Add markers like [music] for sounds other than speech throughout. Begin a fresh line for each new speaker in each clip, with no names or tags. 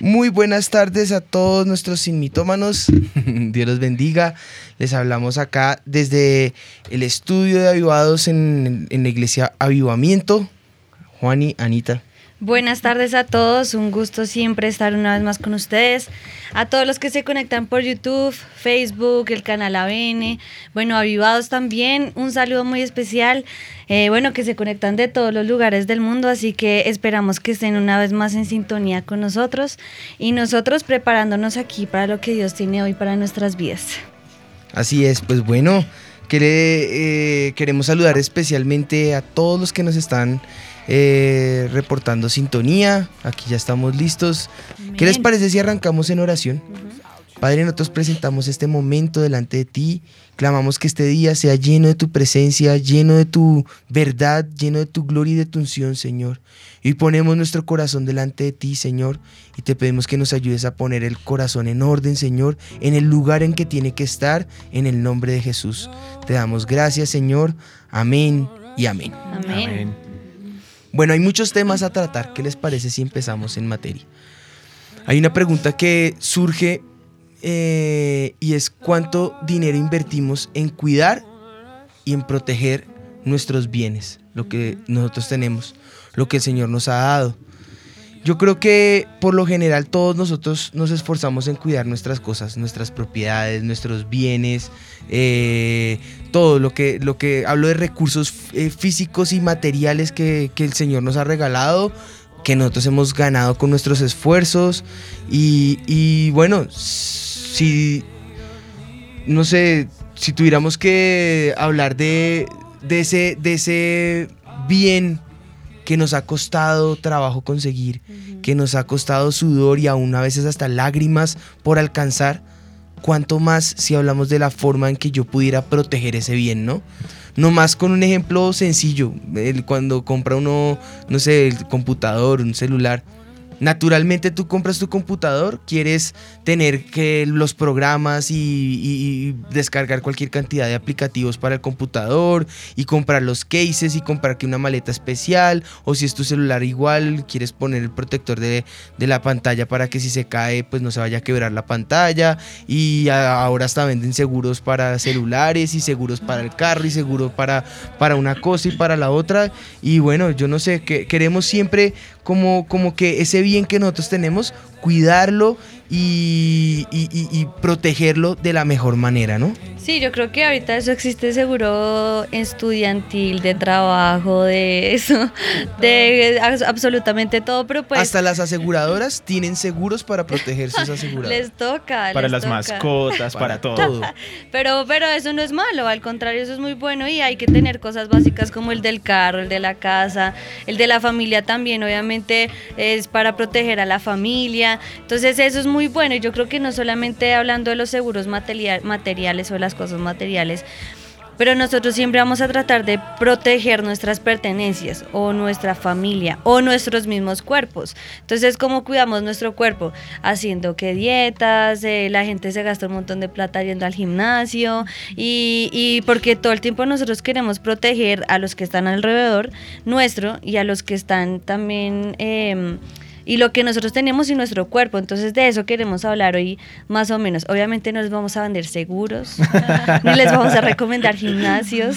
Muy buenas tardes a todos nuestros sinmitómanos. [laughs] Dios los bendiga. Les hablamos acá desde el estudio de avivados en, en la iglesia Avivamiento. Juan y Anita.
Buenas tardes a todos, un gusto siempre estar una vez más con ustedes. A todos los que se conectan por YouTube, Facebook, el canal ABN, bueno, avivados también, un saludo muy especial. Eh, bueno, que se conectan de todos los lugares del mundo, así que esperamos que estén una vez más en sintonía con nosotros y nosotros preparándonos aquí para lo que Dios tiene hoy para nuestras vidas.
Así es, pues bueno, eh, queremos saludar especialmente a todos los que nos están eh, reportando sintonía. Aquí ya estamos listos. ¿Qué les parece si arrancamos en oración? Padre, nosotros presentamos este momento delante de ti. Clamamos que este día sea lleno de tu presencia, lleno de tu verdad, lleno de tu gloria y de tu unción, Señor. Y ponemos nuestro corazón delante de ti, Señor, y te pedimos que nos ayudes a poner el corazón en orden, Señor, en el lugar en que tiene que estar, en el nombre de Jesús. Te damos gracias, Señor. Amén y amén.
Amén.
Bueno, hay muchos temas a tratar. ¿Qué les parece si empezamos en materia? Hay una pregunta que surge eh, y es cuánto dinero invertimos en cuidar y en proteger nuestros bienes, lo que nosotros tenemos, lo que el Señor nos ha dado. Yo creo que por lo general todos nosotros nos esforzamos en cuidar nuestras cosas, nuestras propiedades, nuestros bienes, eh, todo lo que, lo que hablo de recursos eh, físicos y materiales que, que el Señor nos ha regalado, que nosotros hemos ganado con nuestros esfuerzos. Y, y, bueno, si, no sé, si tuviéramos que hablar de, de, ese, de ese bien que nos ha costado trabajo conseguir, que nos ha costado sudor y aún a veces hasta lágrimas por alcanzar, cuanto más si hablamos de la forma en que yo pudiera proteger ese bien, ¿no? No más con un ejemplo sencillo, el, cuando compra uno, no sé, el computador, un celular, Naturalmente tú compras tu computador, quieres tener que los programas y, descargar cualquier cantidad de aplicativos para el computador y comprar los cases y comprar que una maleta especial o si es tu celular igual, quieres poner el protector de, la pantalla para que si se cae pues no se vaya a quebrar la pantalla. Y ahora hasta venden seguros para celulares y seguros para el carro y seguro para, para una cosa y para la otra. Y bueno, yo no sé, que queremos siempre como, como que ese bien que nosotros tenemos, cuidarlo y, protegerlo de la mejor manera, ¿no?
Sí, yo creo que ahorita eso existe seguro estudiantil, de trabajo, de eso, de absolutamente todo, pero pues...
Hasta las aseguradoras tienen seguros para proteger sus aseguradoras. [laughs]
les toca,
Para
las
mascotas, para, todo.
pero, pero eso no es malo, al contrario, eso es muy bueno y hay que tener cosas básicas como el del carro, el de la casa, el de la familia también, obviamente es para proteger a la familia, entonces eso es muy bueno y yo creo que no solamente hablando de los seguros materiales o las cosas materiales, pero nosotros siempre vamos a tratar de proteger nuestras pertenencias o nuestra familia o nuestros mismos cuerpos. Entonces, ¿cómo cuidamos nuestro cuerpo? Haciendo que dietas, eh, la gente se gasta un montón de plata yendo al gimnasio y, porque todo el tiempo nosotros queremos proteger a los que están alrededor nuestro y a los que están también... Eh, y lo que nosotros tenemos y nuestro cuerpo. Entonces de eso queremos hablar hoy más o menos. Obviamente no les vamos a vender seguros, [laughs] ni les vamos a recomendar gimnasios.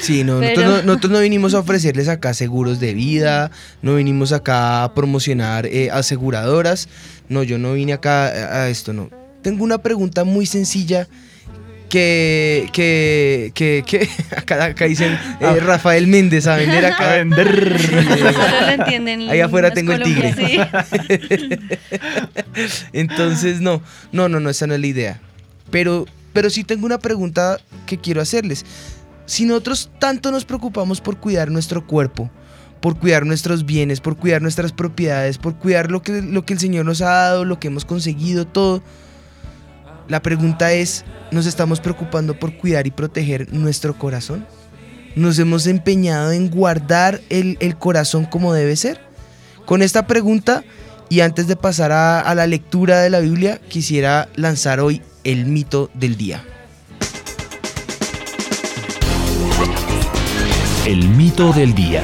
Sí, no, nosotros, no, vinimos a ofrecerles acá seguros de vida, no vinimos acá a promocionar eh, aseguradoras. No, yo no vine acá a esto, no. Tengo una pregunta muy sencilla que, que, que, que [laughs] acá, acá, dicen eh, ah. Rafael Méndez a vender acá.
A vender.
Ahí afuera tengo el tigre. [laughs] Entonces, no, no, no, no, esa no es la idea. Pero, pero sí tengo una pregunta que quiero hacerles. Si nosotros tanto nos preocupamos por cuidar nuestro cuerpo, por cuidar nuestros bienes, por cuidar nuestras propiedades, por cuidar lo que, lo que el Señor nos ha dado, lo que hemos conseguido, todo La pregunta es, ¿nos estamos preocupando por cuidar y proteger nuestro corazón? ¿Nos hemos empeñado en guardar el, el corazón como debe ser? Con esta pregunta, y antes de pasar a, a la lectura de la Biblia, quisiera lanzar hoy el mito del día.
El mito del día.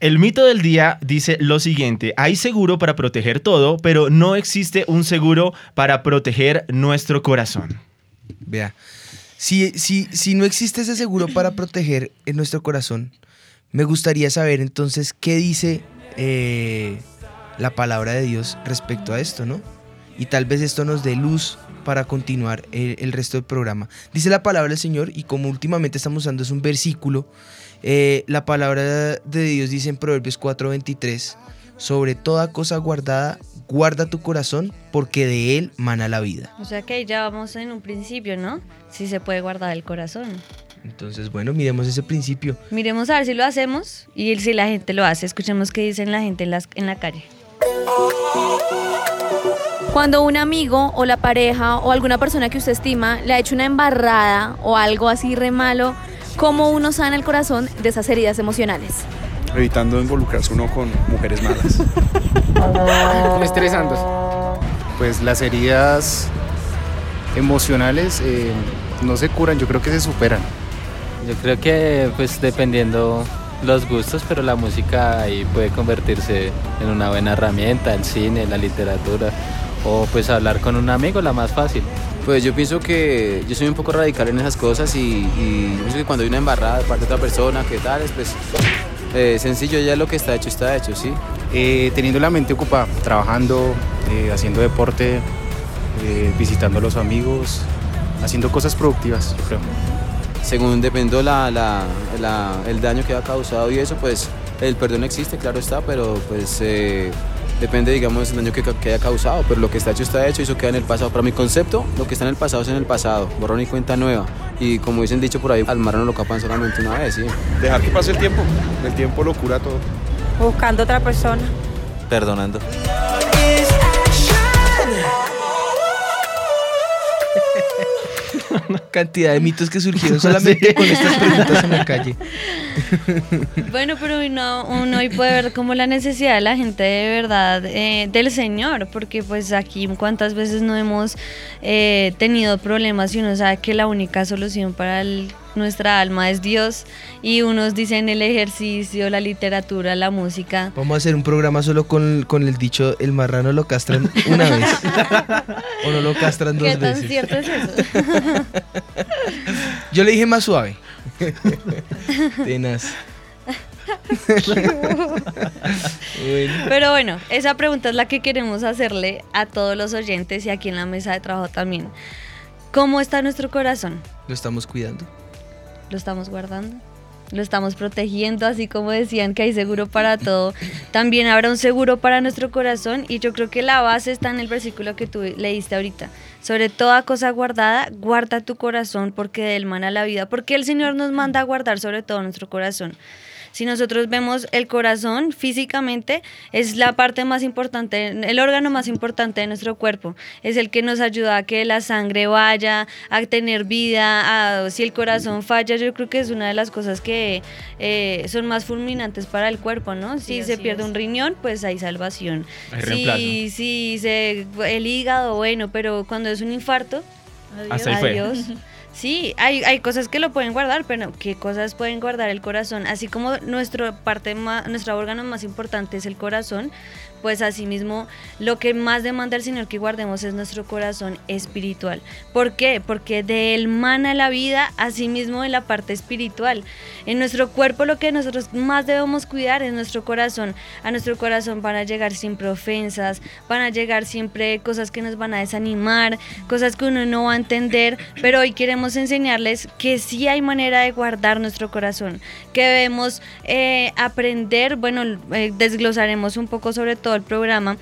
El mito del día dice lo siguiente, hay seguro para proteger todo, pero no existe un seguro para proteger nuestro corazón.
Vea, si, si, si no existe ese seguro para proteger en nuestro corazón, me gustaría saber entonces qué dice eh, la palabra de Dios respecto a esto, ¿no? Y tal vez esto nos dé luz para continuar el, el resto del programa. Dice la palabra del Señor y como últimamente estamos usando es un versículo, eh, la palabra de Dios dice en Proverbios 4:23, sobre toda cosa guardada, guarda tu corazón porque de él mana la vida.
O sea que ya vamos en un principio, ¿no? Si se puede guardar el corazón.
Entonces, bueno, miremos ese principio.
Miremos a ver si lo hacemos y si la gente lo hace. Escuchemos qué dicen la gente en, las, en la calle.
Cuando un amigo o la pareja o alguna persona que usted estima le ha hecho una embarrada o algo así re malo, ¿cómo uno sana el corazón de esas heridas emocionales?
evitando involucrarse uno con mujeres malas. [laughs]
Estresándose. Pues las heridas emocionales eh, no se curan, yo creo que se superan.
Yo creo que pues dependiendo los gustos, pero la música ahí puede convertirse en una buena herramienta, el cine, la literatura, o pues hablar con un amigo, la más fácil.
Pues yo pienso que yo soy un poco radical en esas cosas y, y yo pienso que cuando hay una embarrada de parte de otra persona, que tal, pues eh, sencillo, ya lo que está hecho está hecho, ¿sí?
Eh, teniendo la mente ocupada, trabajando, eh, haciendo deporte, visitando a los amigos, haciendo cosas productivas, yo creo.
Según dependiendo la, la, la- el daño que ha causado y eso, pues el perdón existe, claro está, pero pues depende, digamos, del daño que, haya causado, pero lo que está hecho está hecho y eso queda en el pasado. Para mi concepto, lo que está en el pasado es en el pasado, borrón y cuenta nueva. Y como dicen dicho por ahí, al mar no lo capan solamente una vez, ¿sí?
Dejar que pase el tiempo. El tiempo lo cura todo.
Buscando otra persona.
Perdonando. [laughs]
Cantidad de mitos que surgieron solamente con estas preguntas en la calle. [laughs]
Bueno, pero uno, uno hoy puede ver como la necesidad de la gente de verdad eh, del Señor, porque pues aquí cuántas veces no hemos eh, tenido problemas y uno sabe que la única solución para el- nuestra alma es Dios y unos dicen el ejercicio, la literatura, la música.
Vamos a hacer un programa solo con, con el dicho, el marrano lo castran una vez. [laughs] o no lo castran dos
¿Qué tan
veces.
cierto es eso? [laughs]
Yo le dije más suave. [laughs] Tenaz. Bueno.
Pero bueno, esa pregunta es la que queremos hacerle a todos los oyentes y aquí en la mesa de trabajo también. ¿Cómo está nuestro corazón?
Lo estamos cuidando.
¿Lo estamos guardando? ¿Lo estamos protegiendo? Así como decían que hay seguro para todo, también habrá un seguro para nuestro corazón y yo creo que la base está en el versículo que tú leíste ahorita. Sobre toda cosa guardada, guarda tu corazón porque de él mana la vida, porque el Señor nos manda a guardar sobre todo nuestro corazón. Si nosotros vemos el corazón físicamente, es la parte más importante, el órgano más importante de nuestro cuerpo. Es el que nos ayuda a que la sangre vaya, a tener vida. a- si el corazón falla, yo creo que es una de las cosas que eh, son más fulminantes para el cuerpo, ¿no? Si
Sí,
se pierde
es.
un riñón, pues hay salvación.
Hay
si, si se, el hígado, bueno, pero cuando es un infarto,
Hasta ahí fue.
adiós. [laughs] Sí, hay, hay cosas que lo pueden guardar, pero ¿qué cosas pueden guardar el corazón? Así como nuestro parte ma- nuestro órgano más importante es el corazón, pues asimismo lo que más demanda el Señor que guardemos es nuestro corazón espiritual. ¿Por qué? Porque de él mana la vida, asimismo en la parte espiritual. En nuestro cuerpo lo que nosotros más debemos cuidar es nuestro corazón. A nuestro corazón van a llegar siempre ofensas, van a llegar siempre cosas que nos van a desanimar, cosas que uno no va a entender, pero hoy queremos enseñarles que sí hay manera de guardar nuestro corazón, que debemos eh, aprender, bueno, eh, desglosaremos un poco sobre todo el programa,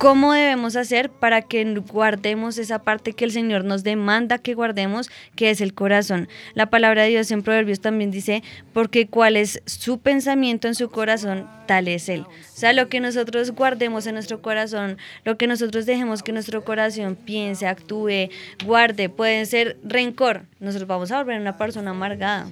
¿Cómo debemos hacer para que guardemos esa parte que el Señor nos demanda que guardemos, que es el corazón? La palabra de Dios en Proverbios también dice, porque cuál es su pensamiento en su corazón, tal es Él. O sea, lo que nosotros guardemos en nuestro corazón, lo que nosotros dejemos que nuestro corazón piense, actúe, guarde, pueden ser rencor. Nosotros vamos a volver una persona amargada.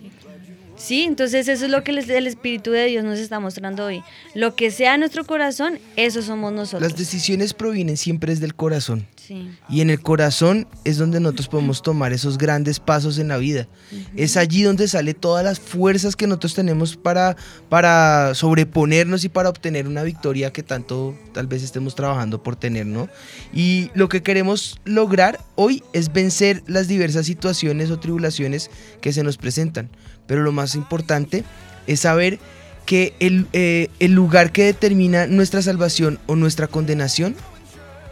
Sí, entonces eso es lo que les- el Espíritu de Dios nos está mostrando hoy. Lo que sea nuestro corazón, eso somos nosotros.
Las decisiones provienen siempre desde el corazón.
Sí.
Y en el corazón es donde nosotros podemos tomar esos grandes pasos en la vida. Es allí donde sale todas las fuerzas que nosotros tenemos para, para sobreponernos y para obtener una victoria que tanto tal vez estemos trabajando por tener, ¿no? Y lo que queremos lograr hoy es vencer las diversas situaciones o tribulaciones que se nos presentan. Pero lo más importante es saber que el, eh, el lugar que determina nuestra salvación o nuestra condenación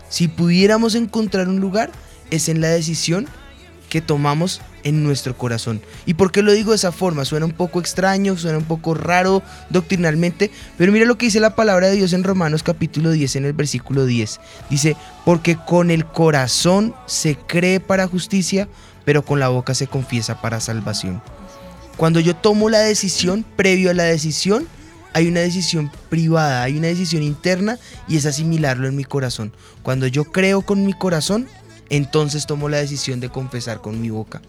si pudiéramos encontrar un lugar, es en la decisión que tomamos en nuestro corazón. ¿Y por qué lo digo de esa forma? Suena un poco extraño, suena un poco raro doctrinalmente, pero mira lo que dice la palabra de Dios en Romanos capítulo 10 en el versículo 10. Dice, porque con el corazón se cree para justicia, pero con la boca se confiesa para salvación. Cuando yo tomo la decisión, previo a la decisión, hay una decisión privada, hay una decisión interna y es asimilarlo en mi corazón. Cuando yo creo con mi corazón, entonces tomo la decisión de confesar con mi boca.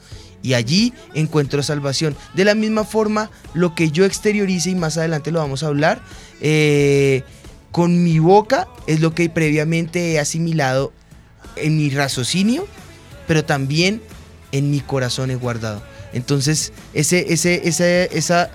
Y allí encuentro salvación. De la misma forma, lo que yo exteriorice, y más adelante lo vamos a hablar, eh, con mi boca es lo que previamente he asimilado en mi raciocinio, pero también en mi corazón he guardado. Entonces, ese, ese, ese, esa,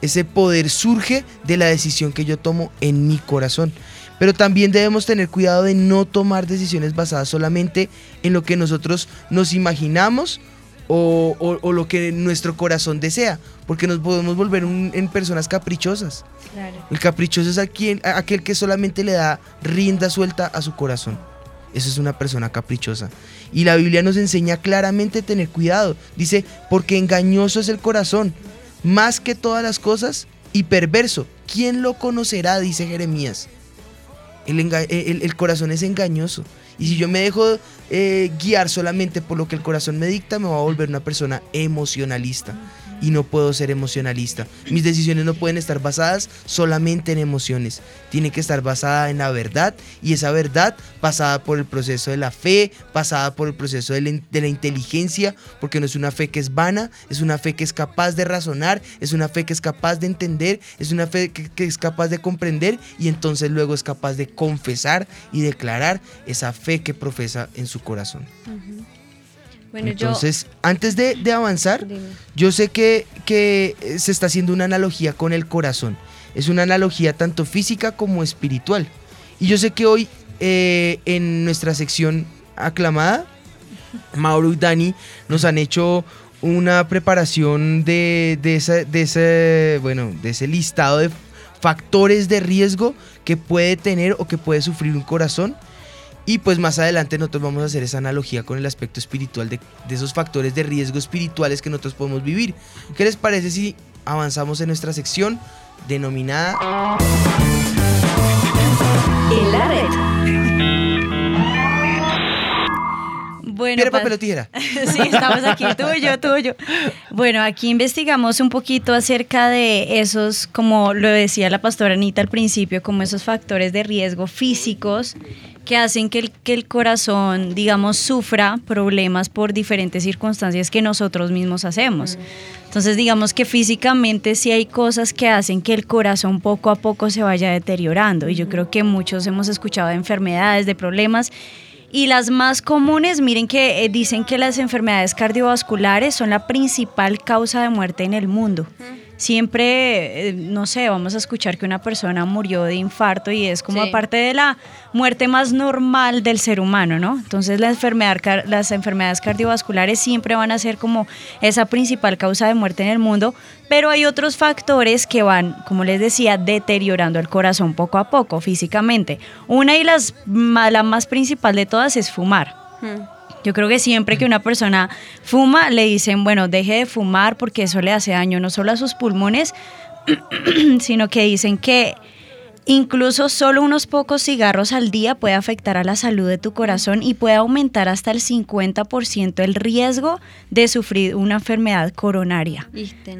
ese poder surge de la decisión que yo tomo en mi corazón. Pero también debemos tener cuidado de no tomar decisiones basadas solamente en lo que nosotros nos imaginamos o, o- o lo que nuestro corazón desea, porque nos podemos volver un- en personas caprichosas.
Claro.
El caprichoso es aquel, aquel que solamente le da rienda suelta a su corazón. Eso es una persona caprichosa. Y la Biblia nos enseña claramente a tener cuidado. Dice, porque engañoso es el corazón, más que todas las cosas, y perverso. ¿Quién lo conocerá? Dice Jeremías. El, corazón es engañoso. Y si yo me dejo eh, guiar solamente por lo que el corazón me dicta, me voy a volver una persona emocionalista. Y no puedo ser emocionalista. Mis decisiones no pueden estar basadas solamente en emociones. Tiene que estar basada en la verdad. Y esa verdad pasada por el proceso de la fe, pasada por el proceso de la, inteligencia. Porque no es una fe que es vana, es una fe que es capaz de razonar, es una fe que es capaz de entender, es una fe que es capaz de comprender. Y entonces luego es capaz de confesar y declarar esa fe que profesa en su corazón.
Bueno,
Entonces, antes de, de avanzar,
Dime.
yo sé que, que eh, se está haciendo una analogía con el corazón. Es una analogía tanto física como espiritual. Y yo sé que hoy eh, en nuestra sección aclamada, Mauro y Dani nos han hecho una preparación de, de, esa- de ese, bueno, de ese listado de factores de riesgo que puede tener o que puede sufrir un corazón. Y pues más adelante nosotros vamos a hacer esa analogía con el aspecto espiritual de, de esos factores de riesgo espirituales que nosotros podemos vivir. ¿Qué les parece si avanzamos en nuestra sección denominada
red.
Bueno,
Piedra,
pa-
papel o tijera? [laughs]
sí, estamos aquí, tuyo, tuyo. Bueno, aquí investigamos un poquito acerca de esos, como lo decía la pastora Anita al principio, como esos factores de riesgo físicos que hacen que el, que el corazón, digamos, sufra problemas por diferentes circunstancias que nosotros mismos hacemos. Entonces, digamos que físicamente sí hay cosas que hacen que el corazón poco a poco se vaya deteriorando. Y yo creo que muchos hemos escuchado de enfermedades, de problemas. Y las más comunes, miren que eh, dicen que las enfermedades cardiovasculares son la principal causa de muerte en el mundo. Siempre, eh, no sé, vamos a escuchar que una persona murió de infarto y es como
Sí.
aparte de la muerte más normal del ser humano, ¿no? Entonces la enfermedad, car- las enfermedades cardiovasculares siempre van a ser como esa principal causa de muerte en el mundo, pero hay otros factores que van, como les decía, deteriorando el corazón poco a poco físicamente. Una y las, la más principal de todas es fumar. Yo creo que siempre que una persona fuma, le dicen, bueno, deje de fumar porque eso le hace daño no solo a sus pulmones, [clears throat] sino que dicen que Incluso solo unos pocos cigarros al día puede afectar a la salud de tu corazón y puede aumentar hasta el 50% el riesgo de sufrir una enfermedad coronaria.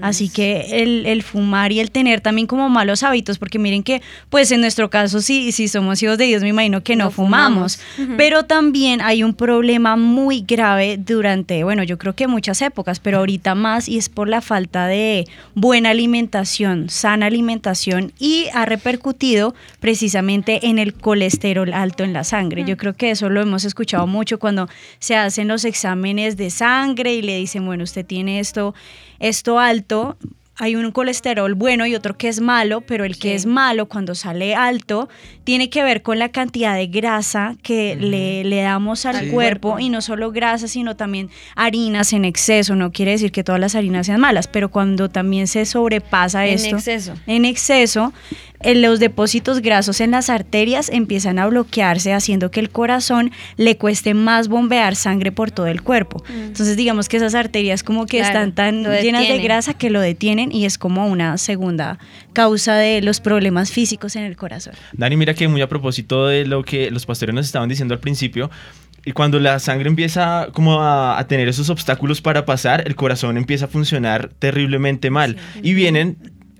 Así que el, el fumar y el tener también como malos hábitos, porque miren que pues en nuestro caso sí, si somos hijos de Dios me imagino que no, fumamos, pero también hay un problema muy grave durante, bueno, yo creo que muchas épocas, pero ahorita más y es por la falta de buena alimentación, sana alimentación y ha repercutido precisamente en el colesterol alto en la sangre. Yo creo que eso lo hemos escuchado mucho cuando se hacen los exámenes de sangre y le dicen, bueno, usted tiene esto, esto alto, hay un colesterol bueno y otro que es malo, pero el que es malo cuando sale alto tiene que ver con la cantidad de grasa que le, le, damos al cuerpo y no solo grasa, sino también harinas en exceso. No quiere decir que todas las harinas sean malas, pero cuando también se sobrepasa
En
esto
exceso.
en exceso, eh, los depósitos grasos en las arterias empiezan a bloquearse, haciendo que el corazón le cueste más bombear sangre por todo el cuerpo. Entonces, digamos que esas arterias como que
Claro,
están tan llenas de grasa que lo detienen y es como una segunda causa de los problemas físicos en el corazón.
Dani, mira que muy a propósito de lo que los pastores nos estaban diciendo al principio, y cuando la sangre empieza como a, a tener esos obstáculos para pasar, el corazón empieza a funcionar terriblemente mal. Y vienen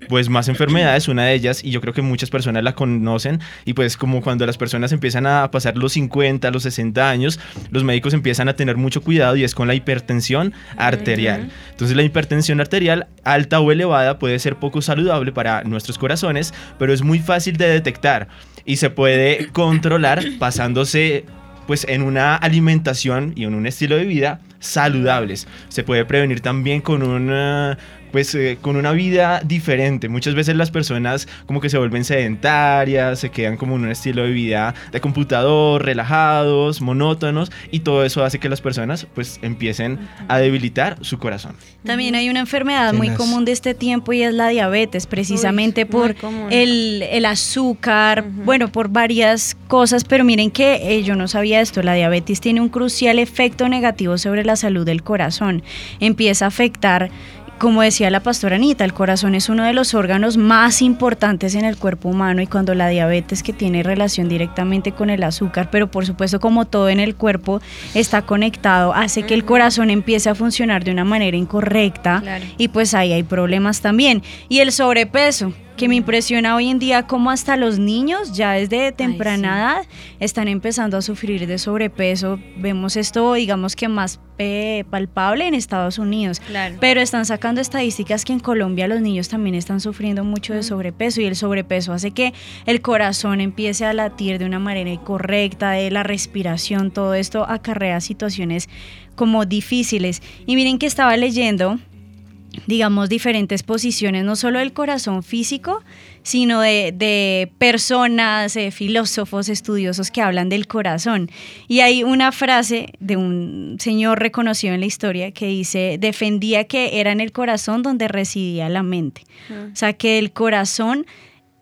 pues más enfermedades, una de ellas, y yo creo que muchas personas la conocen, y pues como cuando las personas empiezan a pasar los 50, los 60 años, los médicos empiezan a tener mucho cuidado y es con la hipertensión arterial. Entonces la hipertensión arterial alta o elevada puede ser poco saludable para nuestros corazones, pero es muy fácil de detectar y se puede controlar pasándose pues en una alimentación y en un estilo de vida saludables. Se puede prevenir también con una pues eh, con una vida diferente. Muchas veces las personas como que se vuelven sedentarias, se quedan como en un estilo de vida de computador, relajados, monótonos y todo eso hace que las personas pues empiecen a debilitar su corazón.
También hay una enfermedad muy común de este tiempo y es la diabetes, precisamente por el, el azúcar, bueno, por varias cosas, pero miren que eh, yo no sabía esto, la diabetes tiene un crucial efecto negativo sobre la salud del corazón. Empieza a afectar como decía la pastora Anita, el corazón es uno de los órganos más importantes en el cuerpo humano y cuando la diabetes que tiene relación directamente con el azúcar, pero por supuesto como todo en el cuerpo está conectado, hace que el corazón empiece a funcionar de una manera incorrecta
Claro.
y pues ahí hay problemas también. Y el sobrepeso, que me impresiona hoy en día como hasta los niños ya desde temprana edad están empezando a sufrir de sobrepeso. Vemos esto, digamos que más eh, palpable en Estados Unidos.
Claro.
Pero están sacando estadísticas que en Colombia los niños también están sufriendo mucho de sobrepeso y el sobrepeso hace que el corazón empiece a latir de una manera incorrecta, de la respiración, todo esto acarrea situaciones como difíciles. Y miren que estaba leyendo digamos, diferentes posiciones, no solo del corazón físico, sino de, de personas, eh, filósofos, estudiosos que hablan del corazón. Y hay una frase de un señor reconocido en la historia que dice, defendía que era en el corazón donde residía la mente. O sea, que el corazón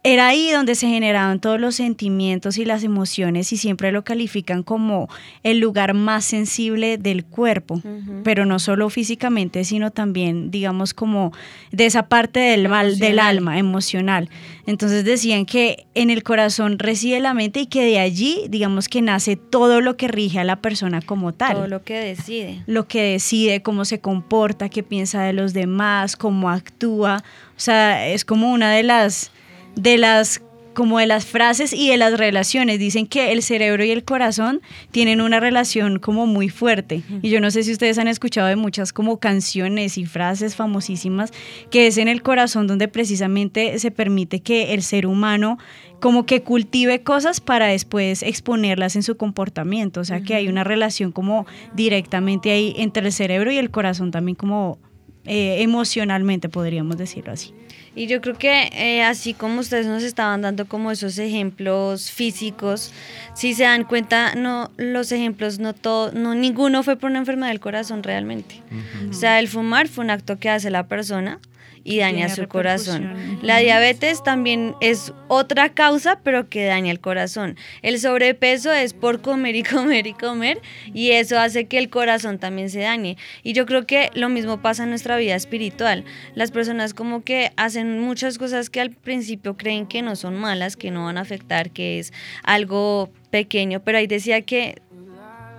era ahí donde se generaban todos los sentimientos y las emociones y siempre lo califican como el lugar más sensible del cuerpo, pero no solo físicamente, sino también, digamos, como de esa parte del, mal, del alma emocional. Entonces decían que en el corazón reside la mente y que de allí, digamos, que nace todo lo que rige a la persona como tal
Todo lo que decide.
lo que decide, cómo se comporta, qué piensa de los demás, cómo actúa. O sea, es como una de las, de las, como de las frases y de las relaciones. Dicen que el cerebro y el corazón tienen una relación como muy fuerte. Y yo no sé si ustedes han escuchado de muchas como canciones y frases famosísimas que es en el corazón donde precisamente se permite que el ser humano como que cultive cosas para después exponerlas en su comportamiento. O sea, que hay una relación como directamente ahí entre el cerebro y el corazón también como eh, emocionalmente, podríamos decirlo así.
Y yo creo que eh, así como ustedes nos estaban dando como esos ejemplos físicos, si se dan cuenta, no los ejemplos no todo, no ninguno fue por una enfermedad del corazón realmente. O sea, el fumar fue un acto que hace la persona y daña su corazón. La diabetes también es otra causa, pero que daña el corazón. El sobrepeso es por comer y comer y comer y eso hace que el corazón también se dañe. Y yo creo que lo mismo pasa en nuestra vida espiritual. Las personas como que hacen muchas cosas que al principio creen que no son malas, que no van a afectar, que es algo pequeño, pero ahí decía que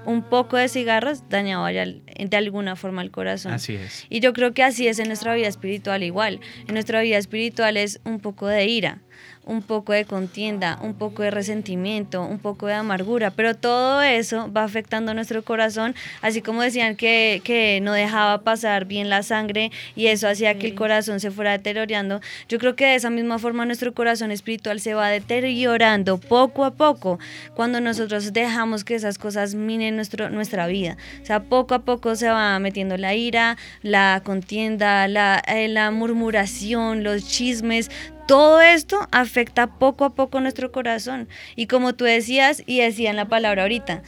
un poco de cigarros dañaba ya de alguna forma el corazón.
Así es.
Y yo creo que así es en nuestra vida espiritual igual. En nuestra vida espiritual es un poco de ira, un poco de contienda, un poco de resentimiento, un poco de amargura, pero todo eso va afectando nuestro corazón, así como decían que, que no dejaba pasar bien la sangre y eso hacía que el corazón se fuera deteriorando. Yo creo que de esa misma forma nuestro corazón espiritual se va deteriorando poco a poco cuando nosotros dejamos que esas cosas minen nuestro, nuestra vida. O sea, poco a poco se va metiendo la ira, la contienda, la, eh, la murmuración, los chismes, todo esto afecta poco a poco nuestro corazón. Y como tú decías, y decía en la palabra ahorita,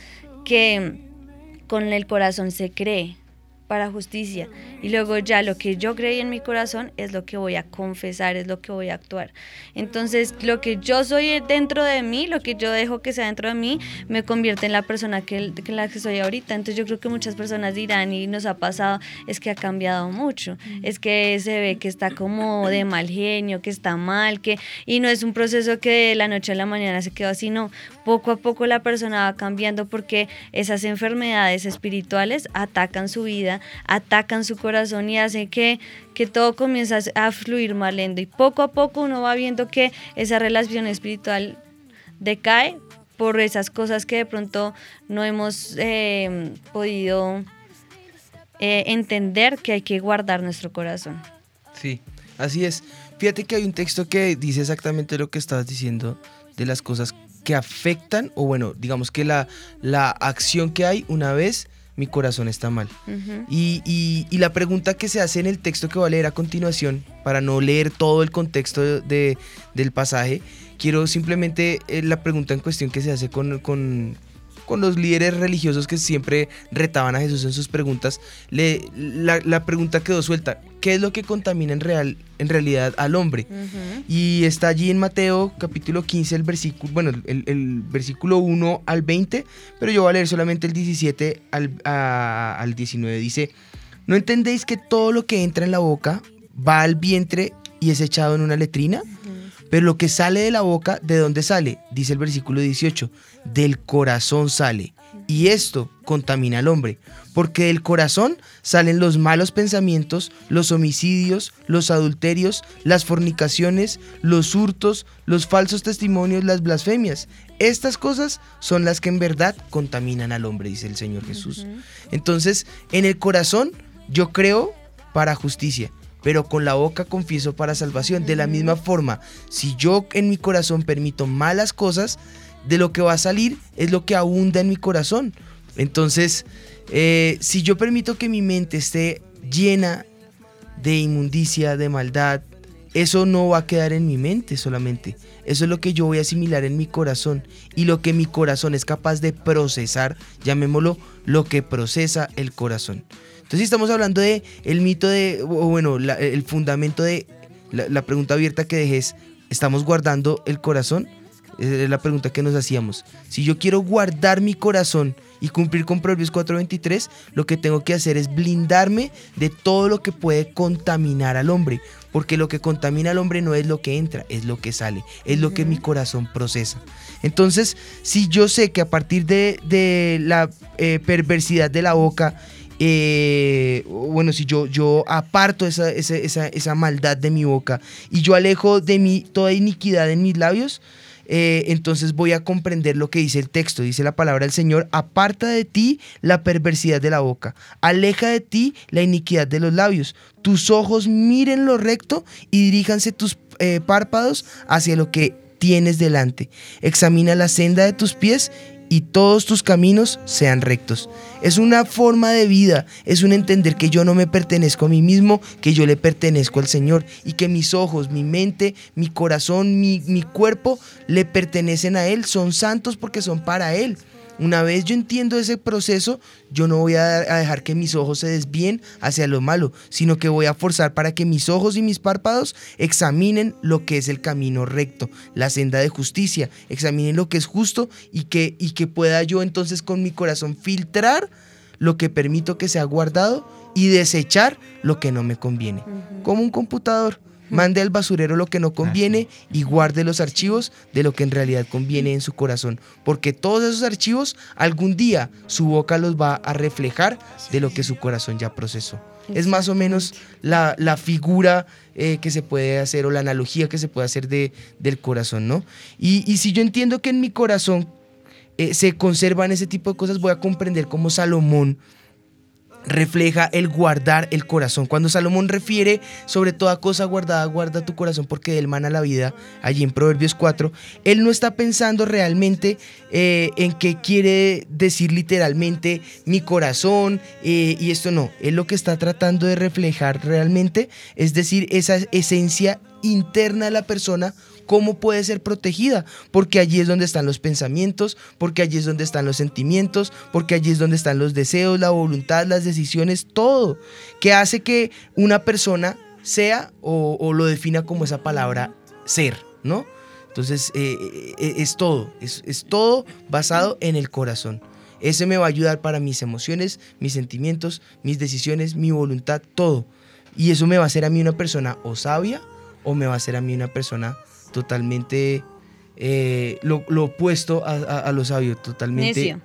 que con el corazón se cree para justicia. Y luego ya lo que yo creí en mi corazón es lo que voy a confesar, es lo que voy a actuar. Entonces, lo que yo soy dentro de mí, lo que yo dejo que sea dentro de mí, me convierte en la persona que, que la que soy ahorita. Entonces, yo creo que muchas personas dirán, y nos ha pasado, es que ha cambiado mucho, es que se ve que está como de mal genio, que está mal, que y no es un proceso que de la noche a la mañana se quedó así, no. Poco a poco la persona va cambiando porque esas enfermedades espirituales atacan su vida, atacan su corazón y hacen que, que todo comienza a fluir más lento. Y poco a poco uno va viendo que esa relación espiritual decae por esas cosas que de pronto no hemos eh, podido eh, entender que hay que guardar nuestro corazón.
Sí, así es. Fíjate que hay un texto que dice exactamente lo que estabas diciendo de las cosas que afectan, o bueno, digamos que la, la acción que hay una vez mi corazón está mal. Y, y- y la pregunta que se hace en el texto que voy a leer a continuación, para no leer todo el contexto de- de- del pasaje, quiero simplemente eh, la pregunta en cuestión que se hace con, con- con los líderes religiosos que siempre retaban a Jesús en sus preguntas. Le, la, la pregunta quedó suelta. ¿Qué es lo que contamina en, real, en realidad al hombre? Y está allí en Mateo capítulo 15, el versículo, bueno, el, el versículo 1 al 20, pero yo voy a leer solamente el 17 al, a- al 19. Dice, ¿no entendéis que todo lo que entra en la boca va al vientre y es echado en una letrina? Pero lo que sale de la boca, ¿de dónde sale? Dice el versículo 18, del corazón sale. Y esto contamina al hombre, porque del corazón salen los malos pensamientos, los homicidios, los adulterios, las fornicaciones, los hurtos, los falsos testimonios, las blasfemias. Estas cosas son las que en verdad contaminan al hombre, dice el Señor Jesús. Entonces, en el corazón yo creo para justicia, pero con la boca confieso para salvación. De la misma forma, si yo en mi corazón permito malas cosas, de lo que va a salir es lo que abunda en mi corazón. Entonces, eh, si yo permito que mi mente esté llena de inmundicia, de maldad, eso no va a quedar en mi mente solamente. Eso es lo que yo voy a asimilar en mi corazón. Y lo que mi corazón es capaz de procesar, llamémoslo lo que procesa el corazón. Entonces estamos hablando de el mito de, o bueno, la- el fundamento de la, la pregunta abierta que dejé es, ¿estamos guardando el corazón? Es la pregunta que nos hacíamos. Si yo quiero guardar mi corazón y cumplir con Proverbios 4:23, lo que tengo que hacer es blindarme de todo lo que puede contaminar al hombre. Porque lo que contamina al hombre no es lo que entra, es lo que sale, es lo que mi corazón procesa. Entonces, si yo sé que a partir de, de la eh, perversidad de la boca, eh, bueno, si yo, yo aparto esa, esa, esa, esa maldad de mi boca y yo alejo de mí toda iniquidad en mis labios, eh, entonces voy a comprender lo que dice el texto. Dice la palabra del Señor, aparta de ti la perversidad de la boca, aleja de ti la iniquidad de los labios. Tus ojos miren lo recto y diríjanse tus eh, párpados hacia lo que tienes delante. Examina la senda de tus pies y todos tus caminos sean rectos. Es una forma de vida, es un entender que yo no me pertenezco a mí mismo, que yo le pertenezco al Señor y que mis ojos, mi mente, mi corazón, mi, mi cuerpo le pertenecen a Él, son santos porque son para Él. Una vez yo entiendo ese proceso, yo no voy a, a dejar que mis ojos se desvíen hacia lo malo, sino que voy a forzar para que mis ojos y mis párpados examinen lo que es el camino recto, la senda de justicia, examinen lo que es justo y que, y que pueda yo entonces con mi corazón filtrar lo que permito que sea guardado y desechar lo que no me conviene. Como un computador. Mande al basurero lo que no conviene y guarde los archivos de lo que en realidad conviene en su corazón. Porque todos esos archivos algún día su boca los va a reflejar de lo que su corazón ya procesó. Es más o menos la, la figura eh, que se puede hacer o la analogía que se puede hacer de, del corazón, ¿no? Y, y si yo entiendo que en mi corazón eh, se conservan ese tipo de cosas, voy a comprender cómo Salomón refleja el guardar el corazón. Cuando Salomón refiere sobre toda cosa guardada, guarda tu corazón porque del mana la vida, allí en Proverbios 4, él no está pensando realmente eh, en qué quiere decir literalmente mi corazón eh, y esto no, él lo que está tratando de reflejar realmente es decir, esa esencia interna de la persona cómo puede ser protegida, porque allí es donde están los pensamientos, porque allí es donde están los sentimientos, porque allí es donde están los deseos, la voluntad, las decisiones, todo, que hace que una persona sea o, lo defina como esa palabra ser, ¿no? Entonces eh, eh, es todo, es, es todo basado en el corazón. Ese me va a ayudar para mis emociones, mis sentimientos, mis decisiones, mi voluntad, todo. Y eso me va a hacer a mí una persona o sabia o me va a hacer a mí una persona totalmente eh, lo, lo opuesto a, a, a lo sabio, totalmente...
Necio.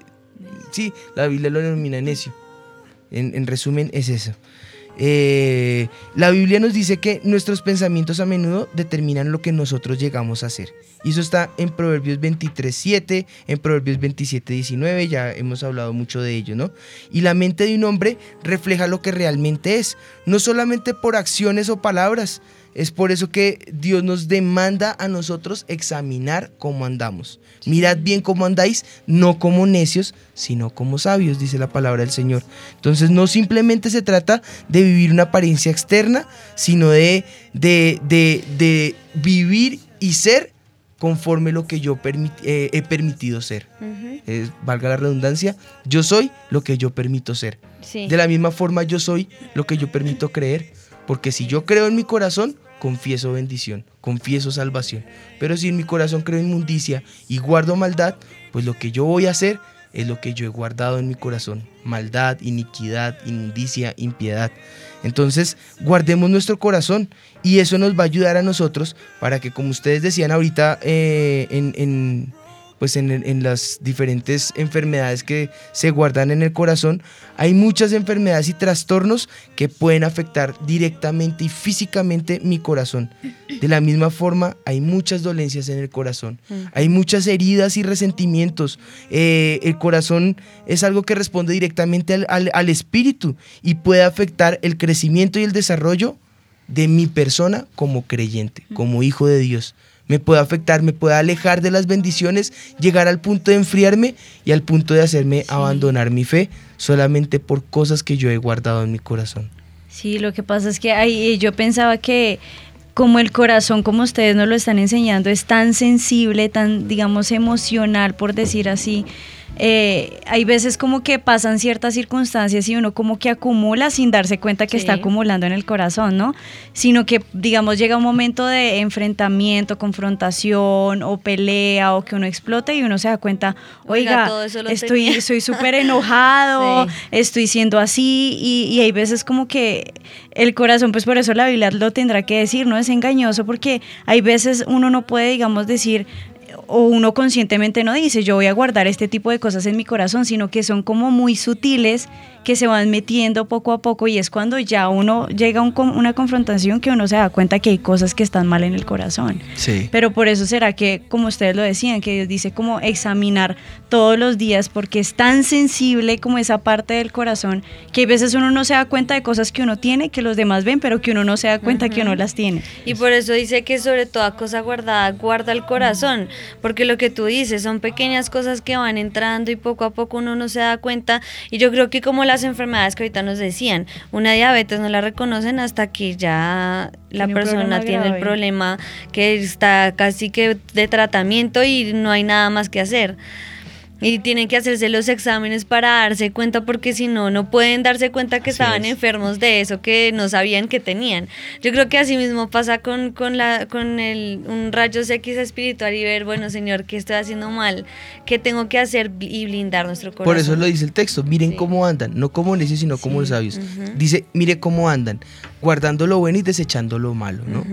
Sí, la Biblia lo denomina necio. En, en resumen, es eso. Eh, la Biblia nos dice que nuestros pensamientos a menudo determinan lo que nosotros llegamos a hacer. Y eso está en Proverbios 23, 7, en Proverbios 27, 19, ya hemos hablado mucho de ello, ¿no? Y la mente de un hombre refleja lo que realmente es, no solamente por acciones o palabras, es por eso que Dios nos demanda a nosotros examinar cómo andamos. Mirad bien cómo andáis, no como necios, sino como sabios, dice la palabra del Señor. Entonces no simplemente se trata de vivir una apariencia externa, sino de, de, de, de vivir y ser conforme lo que yo permit- eh, he permitido ser. Eh, valga la redundancia, yo soy lo que yo permito ser.
Sí.
De la misma forma yo soy lo que yo permito creer. Porque si yo creo en mi corazón, confieso bendición, confieso salvación. Pero si en mi corazón creo inmundicia y guardo maldad, pues lo que yo voy a hacer es lo que yo he guardado en mi corazón. Maldad, iniquidad, inmundicia, impiedad. Entonces, guardemos nuestro corazón y eso nos va a ayudar a nosotros para que, como ustedes decían ahorita eh, en, en, pues en, en las diferentes enfermedades que se guardan en el corazón, hay muchas enfermedades y trastornos que pueden afectar directamente y físicamente mi corazón. De la misma forma, hay muchas dolencias en el corazón. Hay muchas heridas y resentimientos. Eh, el corazón es algo que responde directamente al, al- al espíritu y puede afectar el crecimiento y el desarrollo de mi persona como creyente, como hijo de Dios. Me puede afectar, me puede alejar de las bendiciones, llegar al punto de enfriarme y al punto de hacerme abandonar mi fe solamente por cosas que yo he guardado en mi corazón.
Sí, lo que pasa es que ahí yo pensaba que como el corazón, como ustedes nos lo están enseñando, es tan sensible, tan, digamos, emocional, por decir así. Eh, hay veces como que pasan ciertas circunstancias y uno como que acumula sin darse cuenta que
Sí.
está acumulando en el corazón, ¿no? Sino que, digamos, llega un momento de enfrentamiento, confrontación o pelea o que uno explota y uno se da cuenta,
Oiga,
oiga, estoy,
tenía".
estoy súper enojado, [laughs]
Sí.
estoy siendo así y, y hay veces como que el corazón, pues por eso la Biblia lo tendrá que decir, no es engañoso porque hay veces uno no puede, digamos, decir o uno conscientemente no dice yo voy a guardar este tipo de cosas en mi corazón, sino que son como muy sutiles que se van metiendo poco a poco y es cuando ya uno llega a un una confrontación que uno se da cuenta que hay cosas que están mal en el corazón.
Sí.
Pero por eso será que, como ustedes lo decían, que Dios dice como examinar todos los días, porque es tan sensible como esa parte del corazón, que hay veces uno no se da cuenta de cosas que uno tiene, que los demás ven, pero que uno no se da cuenta que uno las tiene.
Y por eso dice que sobre toda cosa guardada guarda el corazón, porque lo que tú dices son pequeñas cosas que van entrando y poco a poco uno no se da cuenta. Y yo creo que como las enfermedades que ahorita nos decían, una diabetes no la reconocen hasta que ya la
Tiene
persona tiene el problema que está casi que de tratamiento y no hay nada más que hacer. Y tienen que hacerse los exámenes para darse cuenta porque si no, no pueden darse cuenta que estaban
es.
enfermos de eso que no sabían que tenían. Yo creo que así mismo pasa con, con, la, con el, un rayos X espiritual y ver, bueno, Señor, ¿qué estoy haciendo mal? ¿Qué tengo que hacer y blindar nuestro corazón?
Por eso lo dice el texto, miren cómo andan, no como necios, sino como los sabios.
Ujú.
Dice, mire cómo andan, guardando lo bueno y desechando lo malo, ¿no?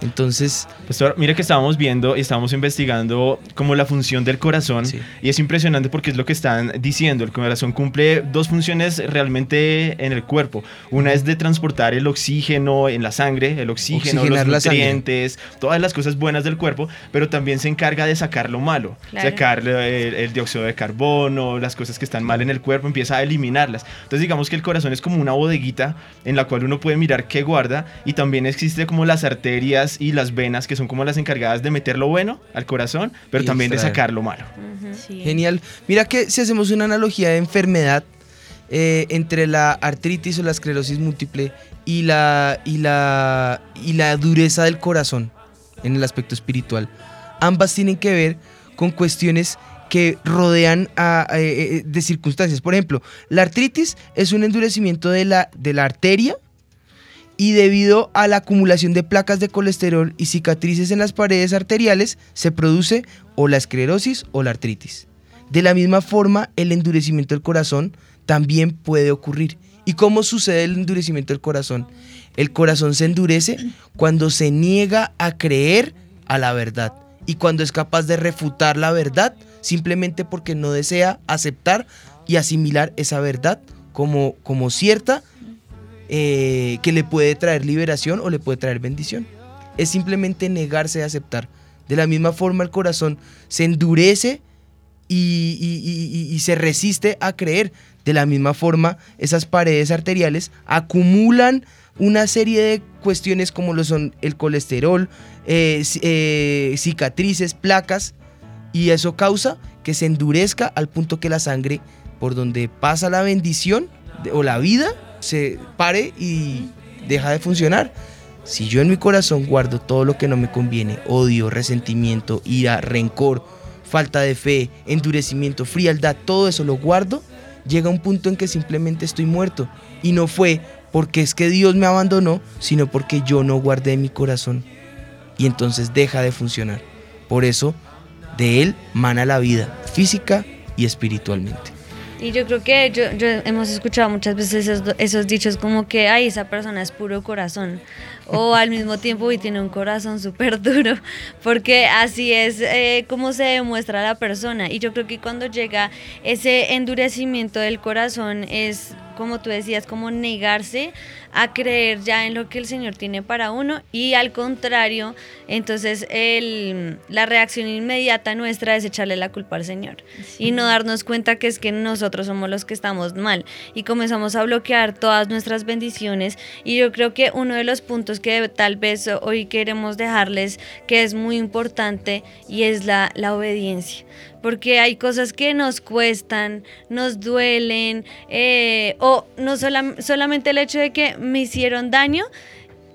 Entonces,
Pastor, mire que estábamos viendo y estábamos investigando como la función del corazón y es impresionante porque es lo que están diciendo. El corazón cumple dos funciones realmente en el cuerpo. Una es de transportar el oxígeno en la sangre, el oxígeno,
Oxigenar
los nutrientes, todas las cosas buenas del cuerpo, pero también se encarga de sacar lo malo,
Claro.
sacar el, el dióxido de carbono, las cosas que están mal en el cuerpo, empieza a eliminarlas. Entonces digamos que el corazón es como una bodeguita en la cual uno puede mirar qué guarda y también existe como las arterias y las venas que son como las encargadas de meter lo bueno al corazón, pero
Y
también de sacar lo malo.
Genial. Mira que si hacemos una analogía de enfermedad eh, entre la artritis o la esclerosis múltiple y la, y, la, y la dureza del corazón en el aspecto espiritual, ambas tienen que ver con cuestiones que rodean a, a- eh, de circunstancias. Por ejemplo, la artritis es un endurecimiento de la, de la arteria y debido a la acumulación de placas de colesterol y cicatrices en las paredes arteriales se produce o la esclerosis o la artritis. De la misma forma, el endurecimiento del corazón también puede ocurrir. ¿Y cómo sucede el endurecimiento del corazón? El corazón se endurece cuando se niega a creer a la verdad y cuando es capaz de refutar la verdad simplemente porque no desea aceptar y asimilar esa verdad como, como cierta eh, que le puede traer liberación o le puede traer bendición. Es simplemente negarse a aceptar. De la misma forma el corazón se endurece y, se resiste a creer. De la misma forma esas paredes arteriales acumulan una serie de cuestiones como lo son el colesterol, eh, eh, cicatrices, placas, y eso causa que se endurezca al punto que la sangre, por donde pasa la bendición o la vida, se pare y deja de funcionar. Si yo en mi corazón guardo todo lo que no me conviene, odio, resentimiento, ira, rencor, falta de fe, endurecimiento, frialdad, todo eso lo guardo, llega un punto en que simplemente estoy muerto. Y no fue porque es que Dios me abandonó, sino porque yo no guardé mi corazón. Y entonces deja de funcionar. Por eso, de Él mana la vida, física y espiritualmente.
Y yo creo que yo, yo hemos escuchado muchas veces esos, esos dichos como que, ay, esa persona es puro corazón. O [laughs] al mismo tiempo, y tiene un corazón súper duro. Porque así es eh, como se demuestra la persona. Y yo creo que cuando llega ese endurecimiento del corazón es, como tú decías, como negarse a creer ya en lo que el Señor tiene para uno. Y al contrario, entonces el, la reacción inmediata nuestra es echarle la culpa al Señor. Y no darnos cuenta que es que nosotros somos los que estamos mal. Y comenzamos a bloquear todas nuestras bendiciones. Y yo creo que uno de los puntos que tal vez hoy queremos dejarles que es muy importante y es la, la obediencia. Porque hay cosas que nos cuestan, nos duelen, eh, o no solam- solamente el hecho de que me hicieron daño,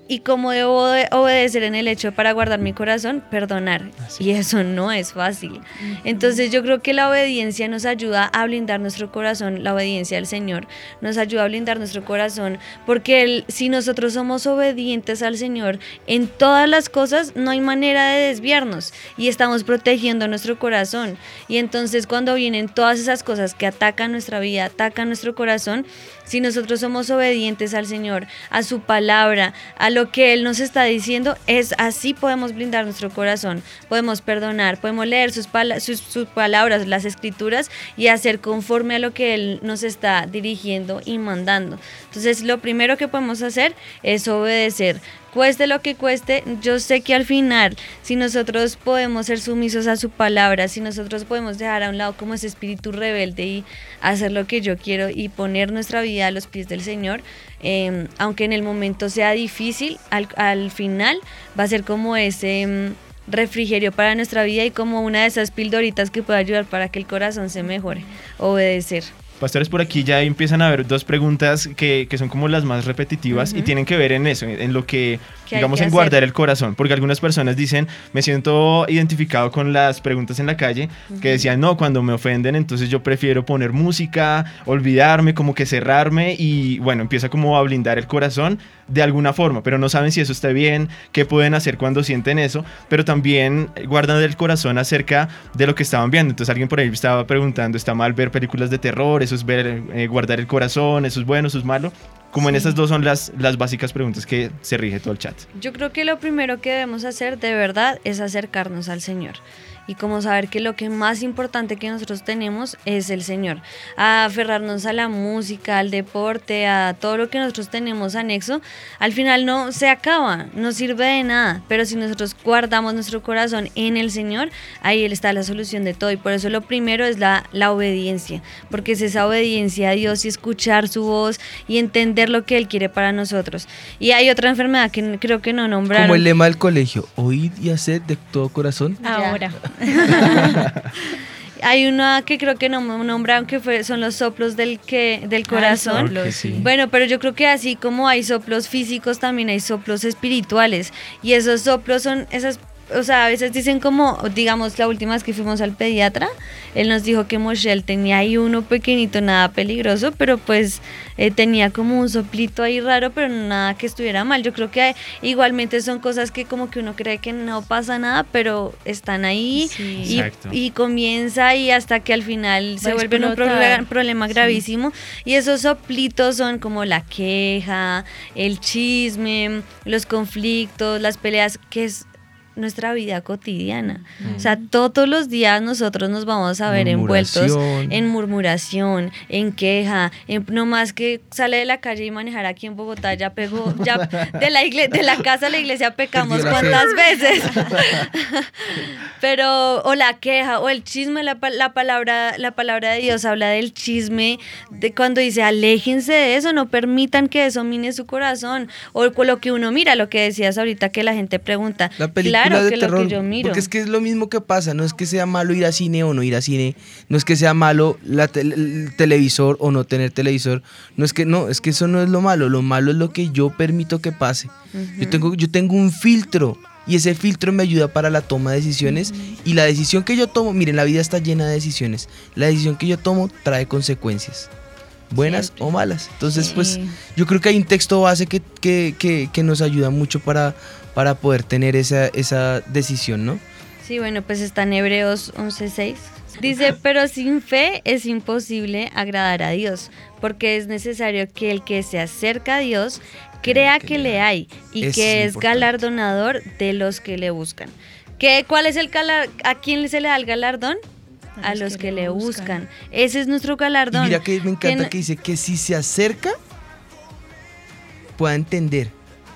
y como debo de obedecer en el hecho para guardar mi corazón, perdonar. Y eso no es fácil. Entonces yo creo que la obediencia nos ayuda a blindar nuestro corazón, la obediencia al Señor nos ayuda a blindar nuestro corazón, porque el- si nosotros somos obedientes al Señor en todas las cosas, no hay manera de desviarnos y estamos protegiendo nuestro corazón. Y entonces cuando vienen todas esas cosas que atacan nuestra vida, atacan nuestro corazón, si nosotros somos obedientes al Señor, a su palabra, a lo que Él nos está diciendo, es así podemos blindar nuestro corazón, podemos perdonar, podemos leer sus, pala- sus, sus palabras, las escrituras y hacer conforme a lo que Él nos está dirigiendo y mandando. Entonces lo primero que podemos hacer es obedecer. Cueste lo que cueste, yo sé que al final, si nosotros podemos ser sumisos a su palabra, si nosotros podemos dejar a un lado como ese espíritu rebelde y hacer lo que yo quiero y poner nuestra vida a los pies del Señor, eh, aunque en el momento sea difícil, al, al final va a ser como ese mm, refrigerio para nuestra vida y como una de esas pildoritas que puede ayudar para que el corazón se mejore. Obedecer.
Pastores, por aquí ya empiezan a haber dos preguntas que, que son como las más repetitivas y tienen que ver en eso, en, lo que,
¿Qué hay
digamos,
que
en
hacer?
guardar el corazón. Porque algunas personas dicen, me siento identificado con las preguntas en la calle, que decían, no, cuando me ofenden, entonces yo prefiero poner música, olvidarme, como que cerrarme y bueno, empieza como a blindar el corazón de alguna forma, pero no saben si eso está bien, qué pueden hacer cuando sienten eso, pero también guardan el corazón acerca de lo que estaban viendo. Entonces alguien por ahí estaba preguntando, ¿está mal ver películas de terror? ¿Eso es ver, eh, guardar el corazón? ¿Eso es bueno? ¿Eso es malo? Como en esas dos son las, las básicas preguntas que se rige todo el chat.
Yo creo que lo primero que debemos hacer de verdad es acercarnos al Señor. Y como saber que lo que más importante que nosotros tenemos es el Señor. A aferrarnos a la música, al deporte, a todo lo que nosotros tenemos anexo, al final no se acaba, no sirve de nada. Pero si nosotros guardamos nuestro corazón en el Señor, ahí Él está la solución de todo. Y por eso lo primero es la, la obediencia, porque es esa obediencia a Dios y escuchar su voz y entender lo que Él quiere para nosotros. Y hay otra enfermedad que creo que no nombraron.
Como el lema del colegio, oíd y haced de todo corazón.
Ahora. [laughs]
Hay una que creo que no me nombraron que fue, son los soplos del que del corazón.
sí.
Bueno, pero yo creo que así como hay soplos físicos, también hay soplos espirituales. Y esos soplos son esas, o sea, a veces dicen como, digamos, la última vez que fuimos al pediatra, él nos dijo que Moshel tenía ahí uno pequeñito, nada peligroso, pero pues eh, tenía como un soplito ahí raro, pero nada que estuviera mal. Yo creo que hay- igualmente son cosas que como que uno cree que no pasa nada, pero están ahí y,
Exacto.
y comienza y hasta que al final se
Va
vuelve un problema, problema
Sí.
gravísimo. Y esos soplitos son como la queja, el chisme, los conflictos, las peleas, que es nuestra vida cotidiana. O sea, todos los días nosotros nos vamos a ver envueltos en murmuración, en queja, en no más que sale de la calle y manejar aquí en Bogotá, ya pegó, ya [laughs] de la igle- de la casa a la iglesia pecamos
fe.
cuántas veces. [laughs] Pero, o la queja, o el chisme, la, pa- la palabra, la palabra de Dios habla del chisme, de cuando dice aléjense de eso, no permitan que eso mine su corazón. O lo que uno mira, lo que decías ahorita que la gente pregunta.
La película
claro
de
que
terror.
lo que yo miro.
Porque es que es lo mismo que pasa. No es que sea malo ir a cine o no ir a cine. No es que sea malo la tel- el televisor o no tener televisor. No es que no, es que eso no es lo malo. Lo malo es lo que yo permito que pase. Yo tengo, yo tengo un filtro. Y ese filtro me ayuda para la toma de decisiones. Y la decisión que yo tomo, miren, la vida está llena de decisiones. La decisión que yo tomo trae consecuencias. Buenas o malas. Entonces, pues, yo creo que hay un texto base que, que, que, que nos ayuda mucho para, para poder tener esa, esa decisión, ¿no?
Sí, bueno, pues está en Hebreos 11:6. Dice, pero sin fe es imposible agradar a Dios, porque es necesario que el que se acerca a Dios crea que le hay y que
es importante.
galardonador de los que le buscan. ¿Qué, ¿Cuál es el galar- ¿A quién se le da el galardón? A los que, le buscan. Ese es nuestro
Y
galardón.
mira que me encanta
no-
que dice que si se acerca, pueda entender,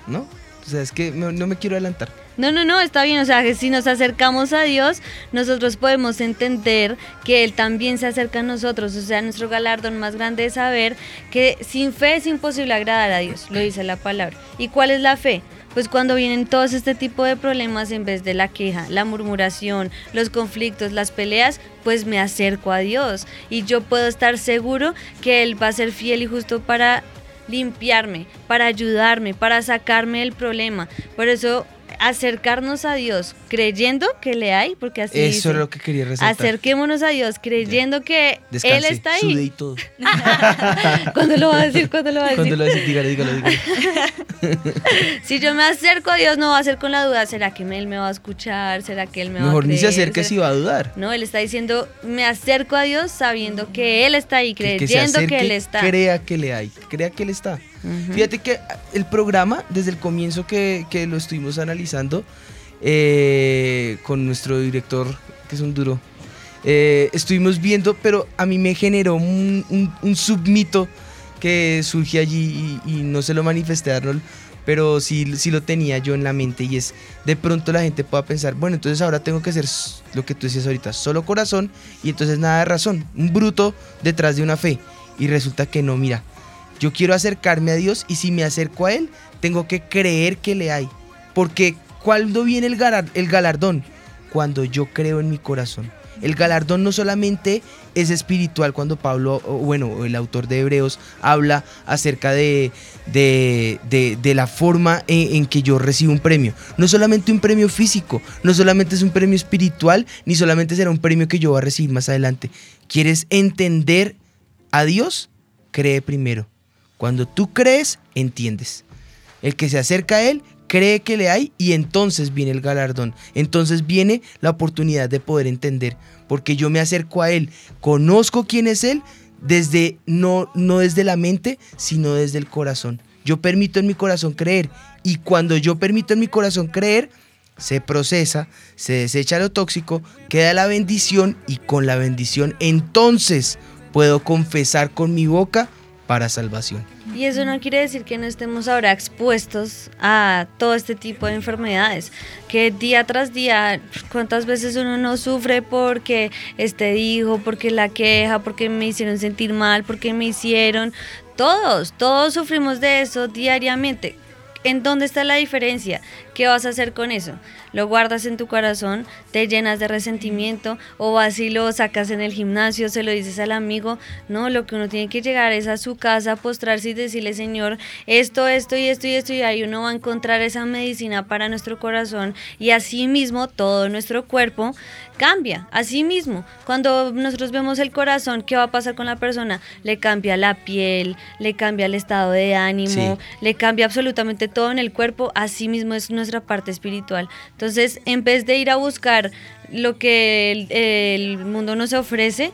¿no? O sea, es que no, me quiero adelantar.
No, no, no, está bien. O sea, que si nos acercamos a Dios, nosotros podemos entender que Él también se acerca a nosotros. O sea, nuestro galardón más grande es saber que sin fe es imposible agradar a Dios, lo dice la palabra. ¿Y cuál es la fe? Pues cuando vienen todos este tipo de problemas, en vez de la queja, la murmuración, los conflictos, las peleas, pues me acerco a Dios. Y yo puedo estar seguro que Él va a ser fiel y justo para limpiarme, para ayudarme, para sacarme del problema. Por eso acercarnos a Dios creyendo que le hay, porque así
Eso
dice.
era lo que quería resaltar.
Acerquémonos a Dios creyendo que Él
Descanse,
está
sudé y
ahí.
todo. [laughs]
¿Cuándo lo va a decir? ¿Cuándo lo va a decir?
Cuando lo dígalo, dígalo, dígalo.
Si yo me acerco a Dios, no va a ser con la duda, ¿será que Él me va a escuchar? ¿Será que Él me va a
Mejor ni se acerque
¿Será-
si va a dudar.
No, Él está diciendo, me acerco a Dios sabiendo que Él está ahí,
Que el que
creyendo que,
acerque,
Él está.
crea que le hay, crea que él está. Fíjate que el programa, desde el comienzo que, que lo estuvimos analizando, eh, con nuestro director, que es un duro, eh, estuvimos viendo, pero a mí me generó un, un- un submito que surge allí y, y no se lo manifesté a Arnold, pero sí, sí lo tenía yo en la mente y es, de pronto la gente pueda pensar, bueno, entonces ahora tengo que hacer lo que tú decías ahorita, solo corazón y entonces nada de razón, un bruto detrás de una fe. Y resulta que no, mira, yo quiero acercarme a Dios y si me acerco a Él, tengo que creer que le hay. Porque ¿cuándo viene el, galar- el galardón? Cuando yo creo en mi corazón. El galardón no solamente es espiritual cuando Pablo, bueno, el autor de Hebreos habla acerca de, de, de- de la forma en, en que yo recibo un premio. No solamente un premio físico, no solamente es un premio espiritual, ni solamente será un premio que yo voy a recibir más adelante. ¿Quieres entender a Dios? Cree primero. Cuando tú crees, entiendes. El que se acerca a Él cree que le hay y entonces viene el galardón. Entonces viene la oportunidad de poder entender. Porque yo me acerco a Él, conozco quién es Él desde, no, no desde la mente, sino desde el corazón. Yo permito en mi corazón creer y cuando yo permito en mi corazón creer, se procesa, se desecha lo tóxico, queda la bendición y con la bendición entonces puedo confesar con mi boca para salvación.
Y eso no quiere decir que no estemos ahora expuestos a todo este tipo de enfermedades, que día tras día, cuántas veces uno no sufre porque este dijo, porque la queja, porque me hicieron sentir mal, porque me hicieron, todos, todos sufrimos de eso diariamente. ¿En dónde está la diferencia? ¿Qué vas a hacer con eso? ¿Lo guardas en tu corazón? ¿Te llenas de resentimiento? ¿O vas y lo sacas en el gimnasio? ¿Se lo dices al amigo? No, lo que uno tiene que llegar es a su casa, postrarse y decirle, Señor, esto, esto y esto y esto, y ahí uno va a encontrar esa medicina para nuestro corazón y así mismo todo nuestro cuerpo cambia. Así mismo, cuando nosotros vemos el corazón, ¿qué va a pasar con la persona? Le cambia la piel, le cambia el estado de ánimo,
Sí.
le cambia absolutamente todo en el cuerpo, así mismo es nuestra parte espiritual. Entonces, en vez de ir a buscar lo que el, mundo nos ofrece,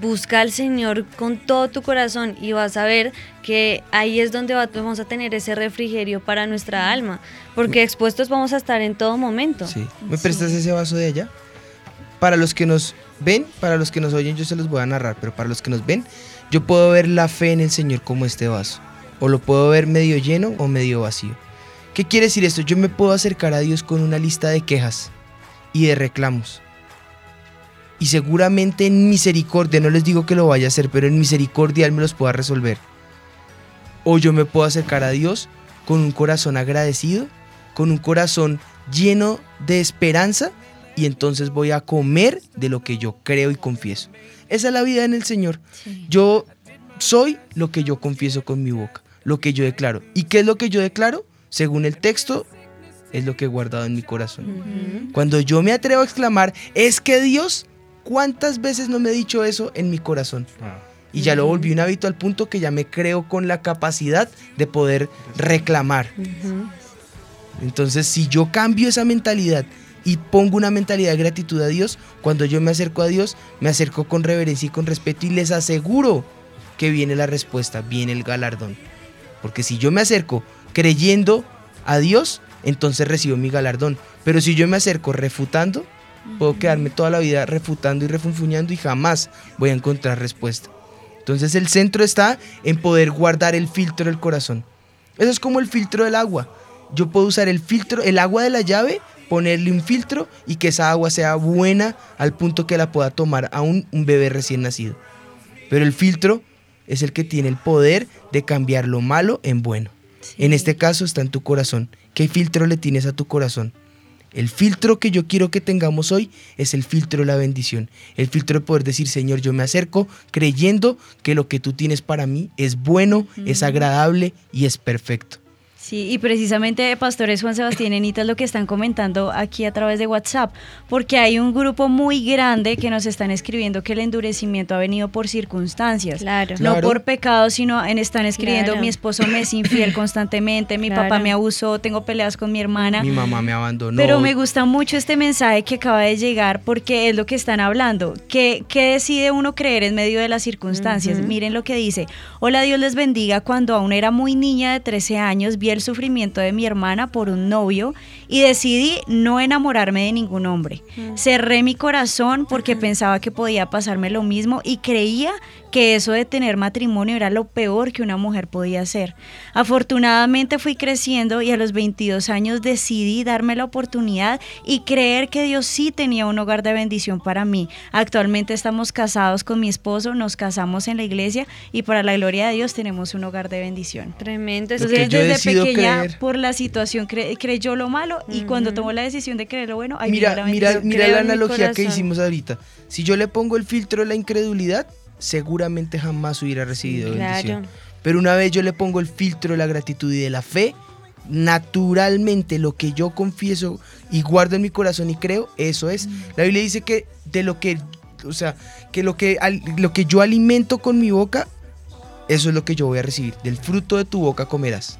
busca al Señor con todo tu corazón y vas a ver que ahí es donde va- vamos a tener ese refrigerio para nuestra alma, porque expuestos vamos a estar en todo momento.
Sí. ¿Me prestas ese vaso de allá? Para los que nos ven, para los que nos oyen, yo se los voy a narrar, pero para los que nos ven, yo puedo ver la fe en el Señor como este vaso. O lo puedo ver medio lleno o medio vacío. ¿Qué quiere decir esto? Yo me puedo acercar a Dios con una lista de quejas y de reclamos. Y seguramente en misericordia, no les digo que lo vaya a hacer, pero en misericordia Él me los pueda resolver. O yo me puedo acercar a Dios con un corazón agradecido, con un corazón lleno de esperanza y entonces voy a comer de lo que yo creo y confieso. Esa es la vida en el Señor. Yo soy lo que yo confieso con mi boca, lo que yo declaro. ¿Y qué es lo que yo declaro? Según el texto, es lo que he guardado en mi corazón. Cuando yo me atrevo a exclamar, es que Dios, ¿cuántas veces no me he dicho eso en mi corazón? Y ya lo volví un hábito al punto que ya me creo con la capacidad de poder reclamar. Entonces, si yo cambio esa mentalidad y pongo una mentalidad de gratitud a Dios, cuando yo me acerco a Dios, me acerco con reverencia y con respeto y les aseguro que viene la respuesta, viene el galardón. Porque si yo me acerco creyendo a Dios, entonces recibo mi galardón. Pero si yo me acerco refutando, puedo quedarme toda la vida refutando y refunfuñando y jamás voy a encontrar respuesta. Entonces el centro está en poder guardar el filtro del corazón. Eso es como el filtro del agua. Yo puedo usar el filtro, el agua de la llave, ponerle un filtro y que esa agua sea buena al punto que la pueda tomar aún un bebé recién nacido. Pero el filtro es el que tiene el poder de cambiar lo malo en bueno. En este caso está en tu corazón. ¿Qué filtro le tienes a tu corazón? El filtro que yo quiero que tengamos hoy es el filtro de la bendición. El filtro de poder decir, Señor, yo me acerco creyendo que lo que tú tienes para mí es bueno, es agradable y es perfecto.
Sí, y precisamente pastores Juan Sebastián y Anita es lo que están comentando aquí a través de WhatsApp, porque hay un grupo muy grande que nos están escribiendo que el endurecimiento ha venido por circunstancias,
Claro.
no
Claro.
por pecado, sino en están escribiendo
Claro.
mi esposo me es infiel [clears throat] constantemente, mi papá me abusó, tengo peleas con mi hermana.
Mi mamá me abandonó.
Pero me gusta mucho este mensaje que acaba de llegar porque es lo que están hablando. ¿Qué, qué decide uno creer en medio de las circunstancias?
Ujú.
Miren lo que dice. Hola, Dios les bendiga. Cuando aún era muy niña de 13 años, vi el sufrimiento de mi hermana por un novio y decidí no enamorarme de ningún hombre. Cerré mi corazón porque pensaba que podía pasarme lo mismo y creía que eso de tener matrimonio era lo peor que una mujer podía hacer. Afortunadamente fui creciendo y a los 22 años decidí darme la oportunidad y creer que Dios sí tenía un hogar de bendición para mí. Actualmente estamos casados con mi esposo, nos casamos en la iglesia y para la gloria de Dios tenemos un hogar de bendición.
Tremendo.
Lo
Eso
que
es
yo
desde
pequeña
creer.
por la situación cre- creyó lo malo y cuando tomó la decisión de creer lo bueno, ahí
Mira, mira, mira la analogía que hicimos ahorita. Si yo le pongo el filtro de la incredulidad, seguramente jamás hubiera recibido
Claro.
bendición. Pero una vez yo le pongo el filtro de la gratitud y de la fe, naturalmente lo que yo confieso y guardo en mi corazón y creo, eso es. La Biblia dice que de lo que, o sea, que lo que, lo que yo alimento con mi boca, eso es lo que yo voy a recibir. Del fruto de tu boca comerás.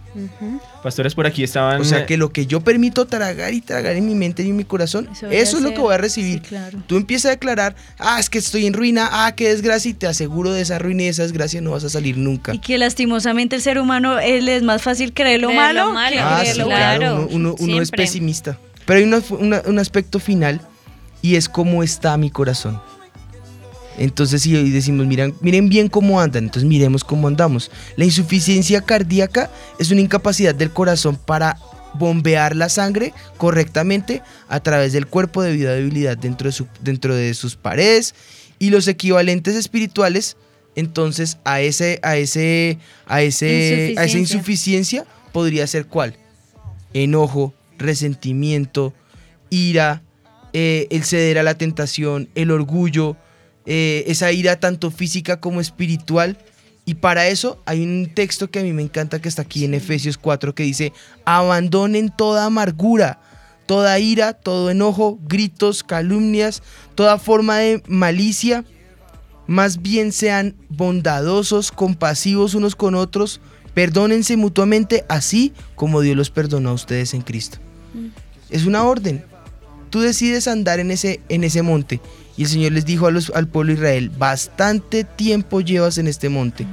Pastores por aquí estaban...
O sea
eh,
que lo que yo permito tragar y tragar en mi mente y en mi corazón,
Eso
eso, es lo que voy a recibir.
Sí, claro.
Tú empiezas a declarar, ah, es que estoy en ruina, ah, qué desgracia, y te aseguro de esa ruina y de esa desgracia no vas a salir nunca.
Y que lastimosamente el ser humano le es más fácil creer lo
Creer
malo,
lo malo.
que
Ah,
creer
sí,
lo
claro,
bueno.
uno, uno- uno es pesimista. Pero hay una- una- un aspecto final y es cómo está mi corazón. Entonces, si hoy decimos, miren, miren bien cómo andan, entonces miremos cómo andamos. La insuficiencia cardíaca es una incapacidad del corazón para bombear la sangre correctamente a través del cuerpo debido a debilidad dentro de, su- dentro de sus paredes y los equivalentes espirituales entonces a ese a ese a ese a esa
Insuficiencia.
podría ser cuál enojo resentimiento ira eh, el ceder a la tentación el orgullo eh, esa ira tanto física como espiritual y para eso hay un texto que a mí me encanta que está aquí en Efesios 4 que dice, abandonen toda amargura, toda ira, todo enojo, gritos, calumnias, toda forma de malicia. Más bien sean bondadosos, compasivos unos con otros, perdónense mutuamente así como Dios los perdonó a ustedes en Cristo. Es una orden. Tú decides andar en ese, en ese monte. Y el Señor les dijo al pueblo de Israel, bastante tiempo llevas en este monte.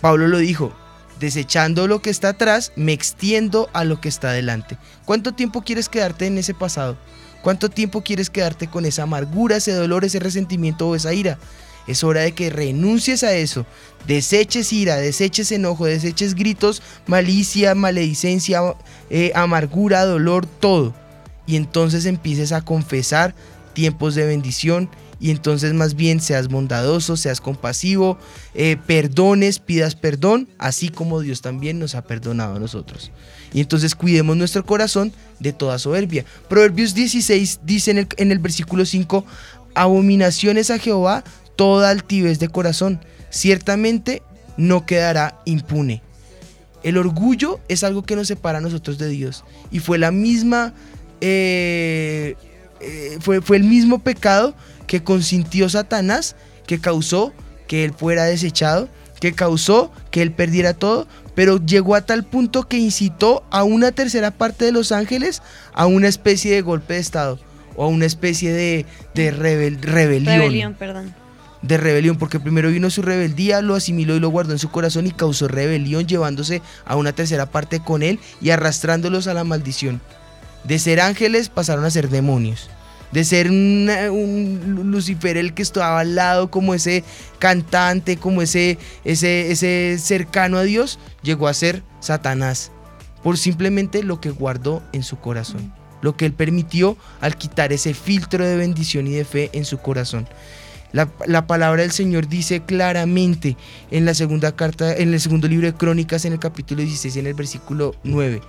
Pablo lo dijo, desechando lo que está atrás, me extiendo a lo que está adelante. ¿Cuánto tiempo quieres quedarte en ese pasado? ¿Cuánto tiempo quieres quedarte con esa amargura, ese dolor, ese resentimiento o esa ira? Es hora de que renuncies a eso. Deseches ira, deseches enojo, deseches gritos, malicia, maledicencia, eh, amargura, dolor, todo. Y entonces empieces a confesar tiempos de bendición y entonces más bien seas bondadoso, seas compasivo, eh, perdones, pidas perdón, así como Dios también nos ha perdonado a nosotros. Y entonces cuidemos nuestro corazón de toda soberbia. Proverbios 16 dice en el, en el versículo 5, abominaciones a Jehová toda altivez de corazón, ciertamente no quedará impune. El orgullo es algo que nos separa a nosotros de Dios. Y fue la misma. eh, eh, fue, fue el mismo pecado que consintió Satanás, que causó que él fuera desechado, que causó que él perdiera todo, pero llegó a tal punto que incitó a una tercera parte de los ángeles a una especie de golpe de estado o a una especie de, de rebel- rebelión
Rebelión, perdón.
de rebelión, porque primero vino su rebeldía, lo asimiló y lo guardó en su corazón y causó rebelión, llevándose a una tercera parte con él y arrastrándolos a la maldición. De ser ángeles pasaron a ser demonios. De ser un Lucifer el que estaba al lado como ese cantante, como ese, ese, ese cercano a Dios, llegó a ser Satanás. Por simplemente lo que guardó en su corazón. Lo que él permitió al quitar ese filtro de bendición y de fe en su corazón. La, la palabra del Señor dice claramente en la segunda carta, en el segundo libro de Crónicas, en el capítulo 16, en el versículo 9.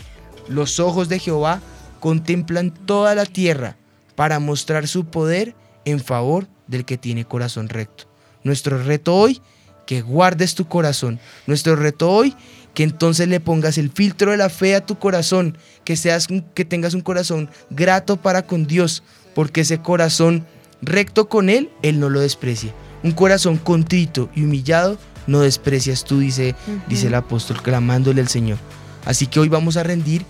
Los ojos de Jehová contemplan toda la tierra para mostrar su poder en favor del que tiene corazón recto. Nuestro reto hoy, que guardes tu corazón. Nuestro reto hoy, que entonces le pongas el filtro de la fe a tu corazón, que seas que tengas un corazón grato para con Dios, porque ese corazón recto con él, él no lo desprecia. Un corazón contrito y humillado no desprecias tú, dice, dice el apóstol, clamándole al Señor. Así que hoy vamos a rendir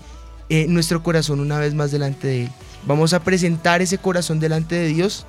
eh, nuestro corazón una vez más delante de Él. Vamos a presentar ese corazón delante de Dios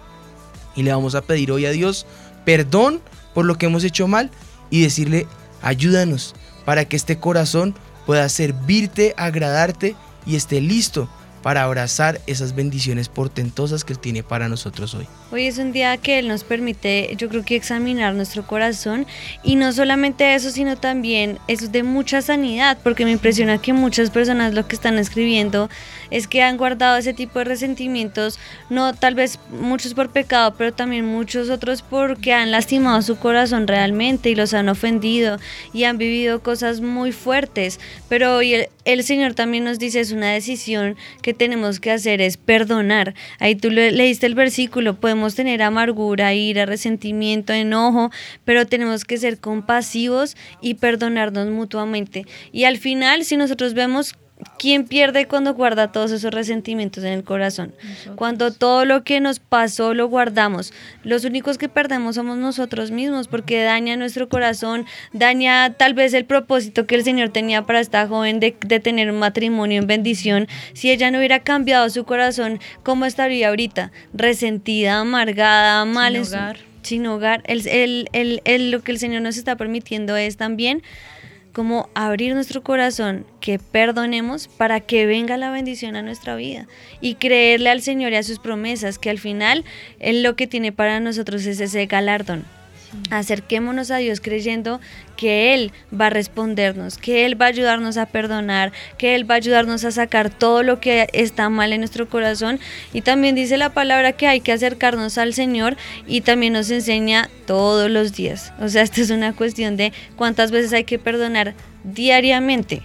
y le vamos a pedir hoy a Dios perdón por lo que hemos hecho mal y decirle, ayúdanos para que este corazón pueda servirte, agradarte y esté listo para abrazar esas bendiciones portentosas que Él tiene para nosotros hoy.
Hoy es un día que Él nos permite, yo creo que examinar nuestro corazón y no solamente eso, sino también es de mucha sanidad, porque me impresiona que muchas personas lo que están escribiendo es que han guardado ese tipo de resentimientos, no tal vez muchos por pecado, pero también muchos otros porque han lastimado su corazón realmente y los han ofendido y han vivido cosas muy fuertes. Pero hoy el, el Señor también nos dice es una decisión que tenemos que hacer es perdonar. Ahí tú le, leíste el versículo, podemos tener amargura, ira, resentimiento, enojo, pero tenemos que ser compasivos y perdonarnos mutuamente. Y al final, si nosotros vemos ¿Quién pierde cuando guarda todos esos resentimientos en el corazón? Cuando todo lo que nos pasó lo guardamos. Los únicos que perdemos somos nosotros mismos porque daña nuestro corazón, daña tal vez el propósito que el Señor tenía para esta joven de, de tener un matrimonio en bendición. Si ella no hubiera cambiado su corazón, ¿cómo estaría ahorita? Resentida, amargada, mal
Sin hogar.
sin hogar. El, el- el- el- lo que el Señor nos está permitiendo es también como abrir nuestro corazón, que perdonemos para que venga la bendición a nuestra vida y creerle al Señor y a sus promesas, que al final Él lo que tiene para nosotros es ese galardón. Acerquémonos a Dios creyendo que Él va a respondernos, que Él va a ayudarnos a perdonar, que Él va a ayudarnos a sacar todo lo que está mal en nuestro corazón. Y también dice la palabra que hay que acercarnos al Señor y también nos enseña todos los días. O sea, [laughs] esta es una cuestión de cuántas veces hay que perdonar diariamente.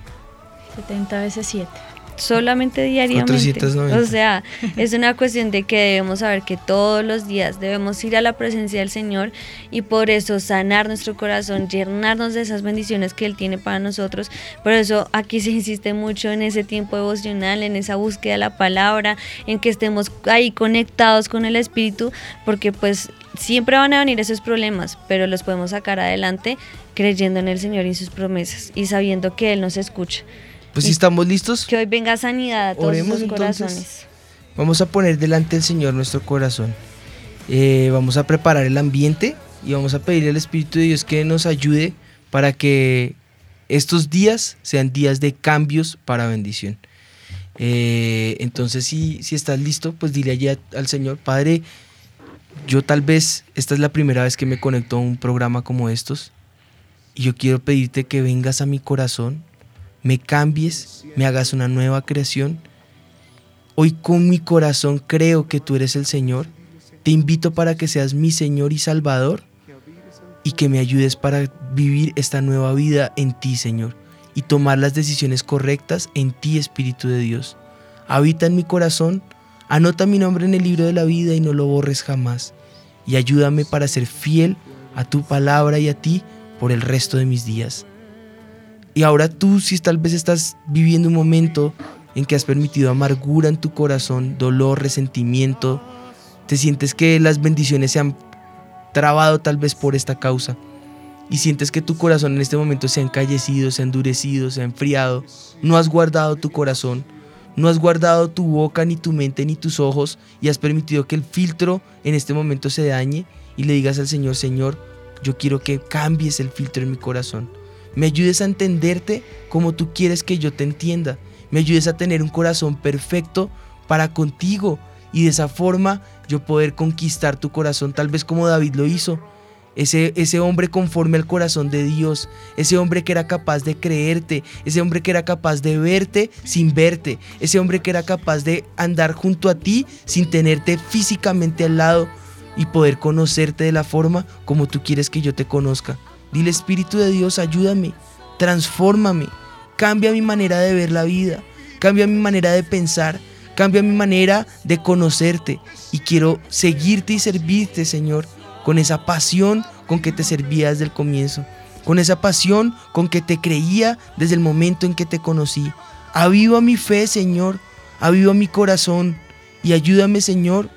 70 veces 7.
Solamente diariamente.
490.
O sea, es una cuestión de que debemos saber que todos los días debemos ir a la presencia del Señor y por eso sanar nuestro corazón, llenarnos de esas bendiciones que Él tiene para nosotros. Por eso aquí se insiste mucho en ese tiempo devocional, en esa búsqueda de la palabra, en que estemos ahí conectados con el Espíritu, porque pues siempre van a venir esos problemas, pero los podemos sacar adelante creyendo en el Señor y sus promesas y sabiendo que Él nos escucha.
Pues si estamos listos,
Que hoy venga sanidad a todos
Oremos,
los
entonces.
corazones.
vamos a poner delante del Señor nuestro corazón. Eh, vamos a preparar el ambiente y vamos a pedirle al Espíritu de Dios que nos ayude para que estos días sean días de cambios para bendición. Eh, entonces, si, si estás listo, pues dile allí al Señor, Padre, yo tal vez esta es la primera vez que me conecto a un programa como estos y yo quiero pedirte que vengas a mi corazón, me cambies, me hagas una nueva creación. Hoy con mi corazón creo que tú eres el Señor. Te invito para que seas mi Señor y Salvador y que me ayudes para vivir esta nueva vida en ti, Señor, y tomar las decisiones correctas en ti, Espíritu de Dios. Habita en mi corazón, anota mi nombre en el libro de la vida y no lo borres jamás. Y ayúdame para ser fiel a tu palabra y a ti por el resto de mis días. Y ahora tú, si tal vez estás viviendo un momento en que has permitido amargura en tu corazón, dolor, resentimiento, te sientes que las bendiciones se han trabado tal vez por esta causa y sientes que tu corazón en este momento se ha encallecido, se ha endurecido, se ha enfriado, no has guardado tu corazón, no has guardado tu boca, ni tu mente, ni tus ojos y has permitido que el filtro en este momento se dañe y le digas al Señor, Señor, yo quiero que cambies el filtro en mi corazón. Me ayudes a entenderte como tú quieres que yo te entienda. Me ayudes a tener un corazón perfecto para contigo y de esa forma yo poder conquistar tu corazón tal vez como David lo hizo. Ese, ese hombre conforme al corazón de Dios, ese hombre que era capaz de creerte, ese hombre que era capaz de verte sin verte, ese hombre que era capaz de andar junto a ti sin tenerte físicamente al lado y poder conocerte de la forma como tú quieres que yo te conozca. Dile Espíritu de Dios, ayúdame, transfórmame, cambia mi manera de ver la vida, cambia mi manera de pensar, cambia mi manera de conocerte y quiero seguirte y servirte, Señor, con esa pasión con que te servía desde el comienzo, con esa pasión con que te creía desde el momento en que te conocí. Aviva mi fe, Señor, aviva mi corazón y ayúdame, Señor,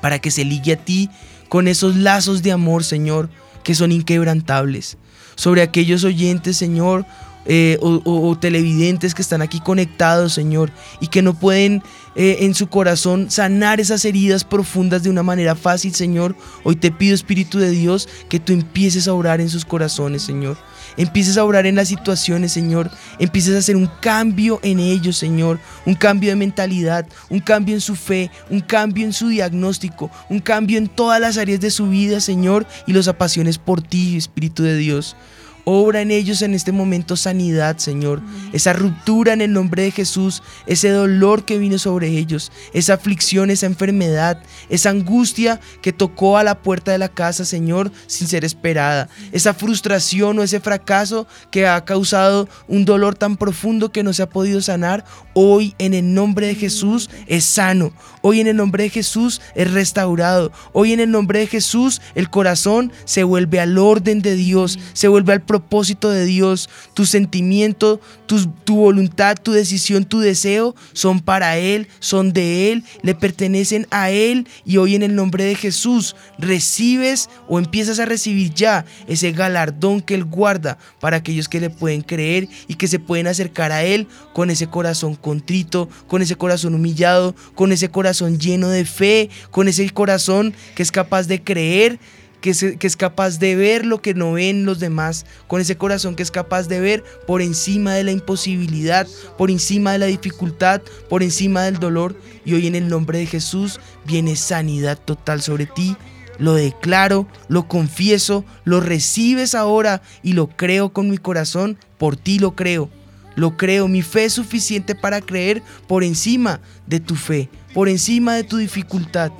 para que se ligue a ti con esos lazos de amor, Señor, que son inquebrantables. Sobre aquellos oyentes, Señor, eh, o, televidentes que están aquí conectados, Señor, y que no pueden eh, en su corazón sanar esas heridas profundas de una manera fácil, Señor. Hoy te pido, Espíritu de Dios, que tú empieces a orar en sus corazones, Señor. Empieces a orar en las situaciones, Señor. Empieces a hacer un cambio en ellos, Señor. Un cambio de mentalidad, un cambio en su fe, un cambio en su diagnóstico, un cambio en todas las áreas de su vida, Señor. Y los apasiones por ti, Espíritu de Dios. Obra en ellos en este momento sanidad, Señor. Esa ruptura en el nombre de Jesús, ese dolor que vino sobre ellos, esa aflicción, esa enfermedad, esa angustia que tocó a la puerta de la casa, Señor, sin ser esperada. Esa frustración o ese fracaso que ha causado un dolor tan profundo que no se ha podido sanar, hoy en el nombre de Jesús es sano. Hoy en el nombre de Jesús es restaurado. Hoy en el nombre de Jesús el corazón se vuelve al orden de Dios, se vuelve al propósito de Dios. Tu sentimiento, tus- tu voluntad, tu decisión, tu deseo son para Él, son de Él, le pertenecen a Él. Y hoy en el nombre de Jesús recibes o empiezas a recibir ya ese galardón que Él guarda para aquellos que le pueden creer y que se pueden acercar a Él con ese corazón contrito, con ese corazón humillado, con ese corazón lleno de fe, con ese corazón que es capaz de creer que es, capaz de ver lo que no ven los demás, con ese corazón que es capaz de ver por encima de la imposibilidad, por encima de la dificultad, por encima del dolor. Y hoy en el nombre de Jesús viene sanidad total sobre ti. Lo declaro, lo confieso, lo recibes ahora y lo creo con mi corazón, por ti lo creo. Lo creo, mi fe es suficiente para creer por encima de tu fe, por encima de tu dificultad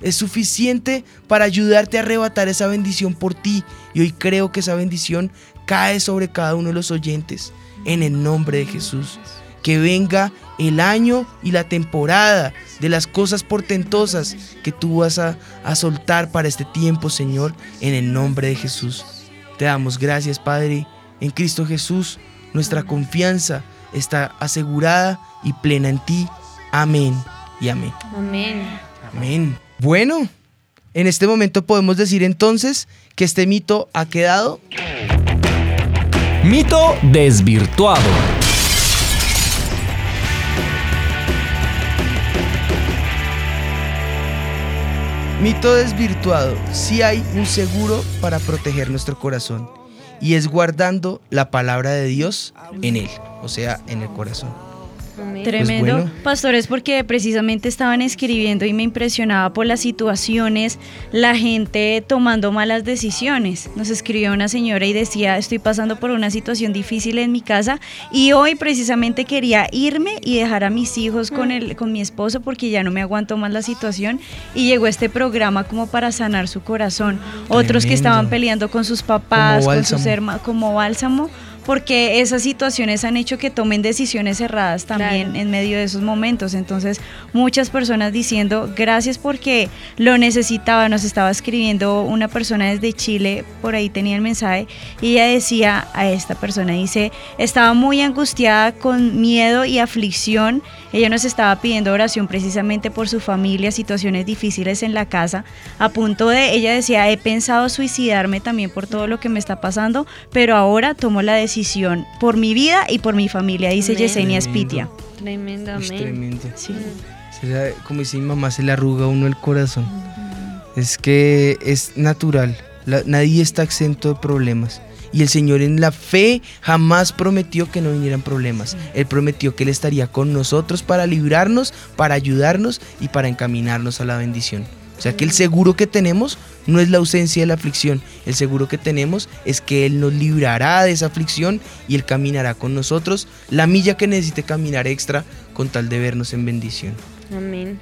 es suficiente para ayudarte a arrebatar esa bendición por ti. Y hoy creo que esa bendición cae sobre cada uno de los oyentes. En el nombre de Jesús. Que venga el año y la temporada de las cosas portentosas que tú vas a, a soltar para este tiempo, Señor, en el nombre de Jesús. Te damos gracias, Padre. En Cristo Jesús, nuestra confianza está asegurada y plena en ti. Amén y amén.
Amén.
Amén. Bueno, en este momento podemos decir entonces que este mito ha quedado
Mito desvirtuado.
mito desvirtuado. Si hay un seguro para proteger nuestro corazón y es guardando la palabra de Dios en él, o sea, en el corazón.
Tremendo,
Pues bueno.
pastores, porque precisamente estaban escribiendo y me impresionaba por las situaciones, la gente tomando malas decisiones. Nos escribió una señora y decía, estoy pasando por una situación difícil en mi casa y hoy precisamente quería irme y dejar a mis hijos con, el, con mi esposo porque ya no me aguanto más la situación y llegó este programa como para sanar su corazón. Otros que estaban peleando con sus papás, con sus hermanos, como bálsamo porque esas situaciones han hecho que tomen decisiones erradas también en medio de esos momentos. Entonces, muchas personas diciendo, gracias porque lo necesitaba, nos estaba escribiendo una persona desde Chile, por ahí tenía el mensaje, y ella decía a esta persona, dice, estaba muy angustiada con miedo y aflicción, ella nos estaba pidiendo oración precisamente por su familia, situaciones difíciles en la casa, a punto de, ella decía, he pensado suicidarme también por todo lo que me está pasando, pero ahora tomo la decisión por mi vida y por mi familia, dice
Amén.
Yesenia. Spitia.
Tremendo,
Es tremendo. Como dice mi mamá, se le arruga uno el corazón. Es que es natural. La- nadie está exento de problemas. Y el Señor en la fe jamás prometió que no vinieran problemas. Él prometió que Él estaría con nosotros para librarnos, para ayudarnos y para encaminarnos a la bendición. O sea que el seguro que tenemos no es la ausencia de la aflicción. El seguro que tenemos es que Él nos librará de esa aflicción y Él caminará con nosotros la milla que necesite caminar extra con tal de vernos en bendición.
Amén.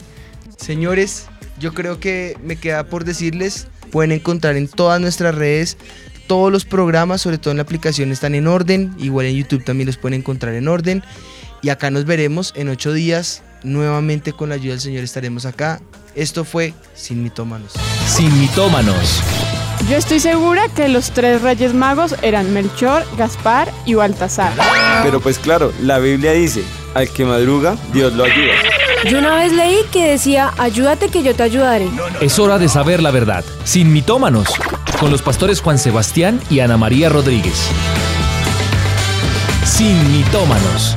Señores, yo creo que me queda por decirles, pueden encontrar en todas nuestras redes todos los programas, sobre todo en la aplicación están en orden, igual en YouTube también los pueden encontrar en orden. Y acá nos veremos en ocho días, nuevamente con la ayuda del Señor estaremos acá. Esto fue Sin Mitómanos.
Sin mitómanos.
Yo estoy segura que los tres reyes magos eran Melchor, Gaspar y Baltasar.
Pero pues claro, la Biblia dice, al que madruga, Dios lo ayuda.
Yo una vez leí que decía, ayúdate que yo te ayudaré.
Es hora de saber la verdad. Sin mitómanos. Con los pastores Juan Sebastián y Ana María Rodríguez. Sin mitómanos.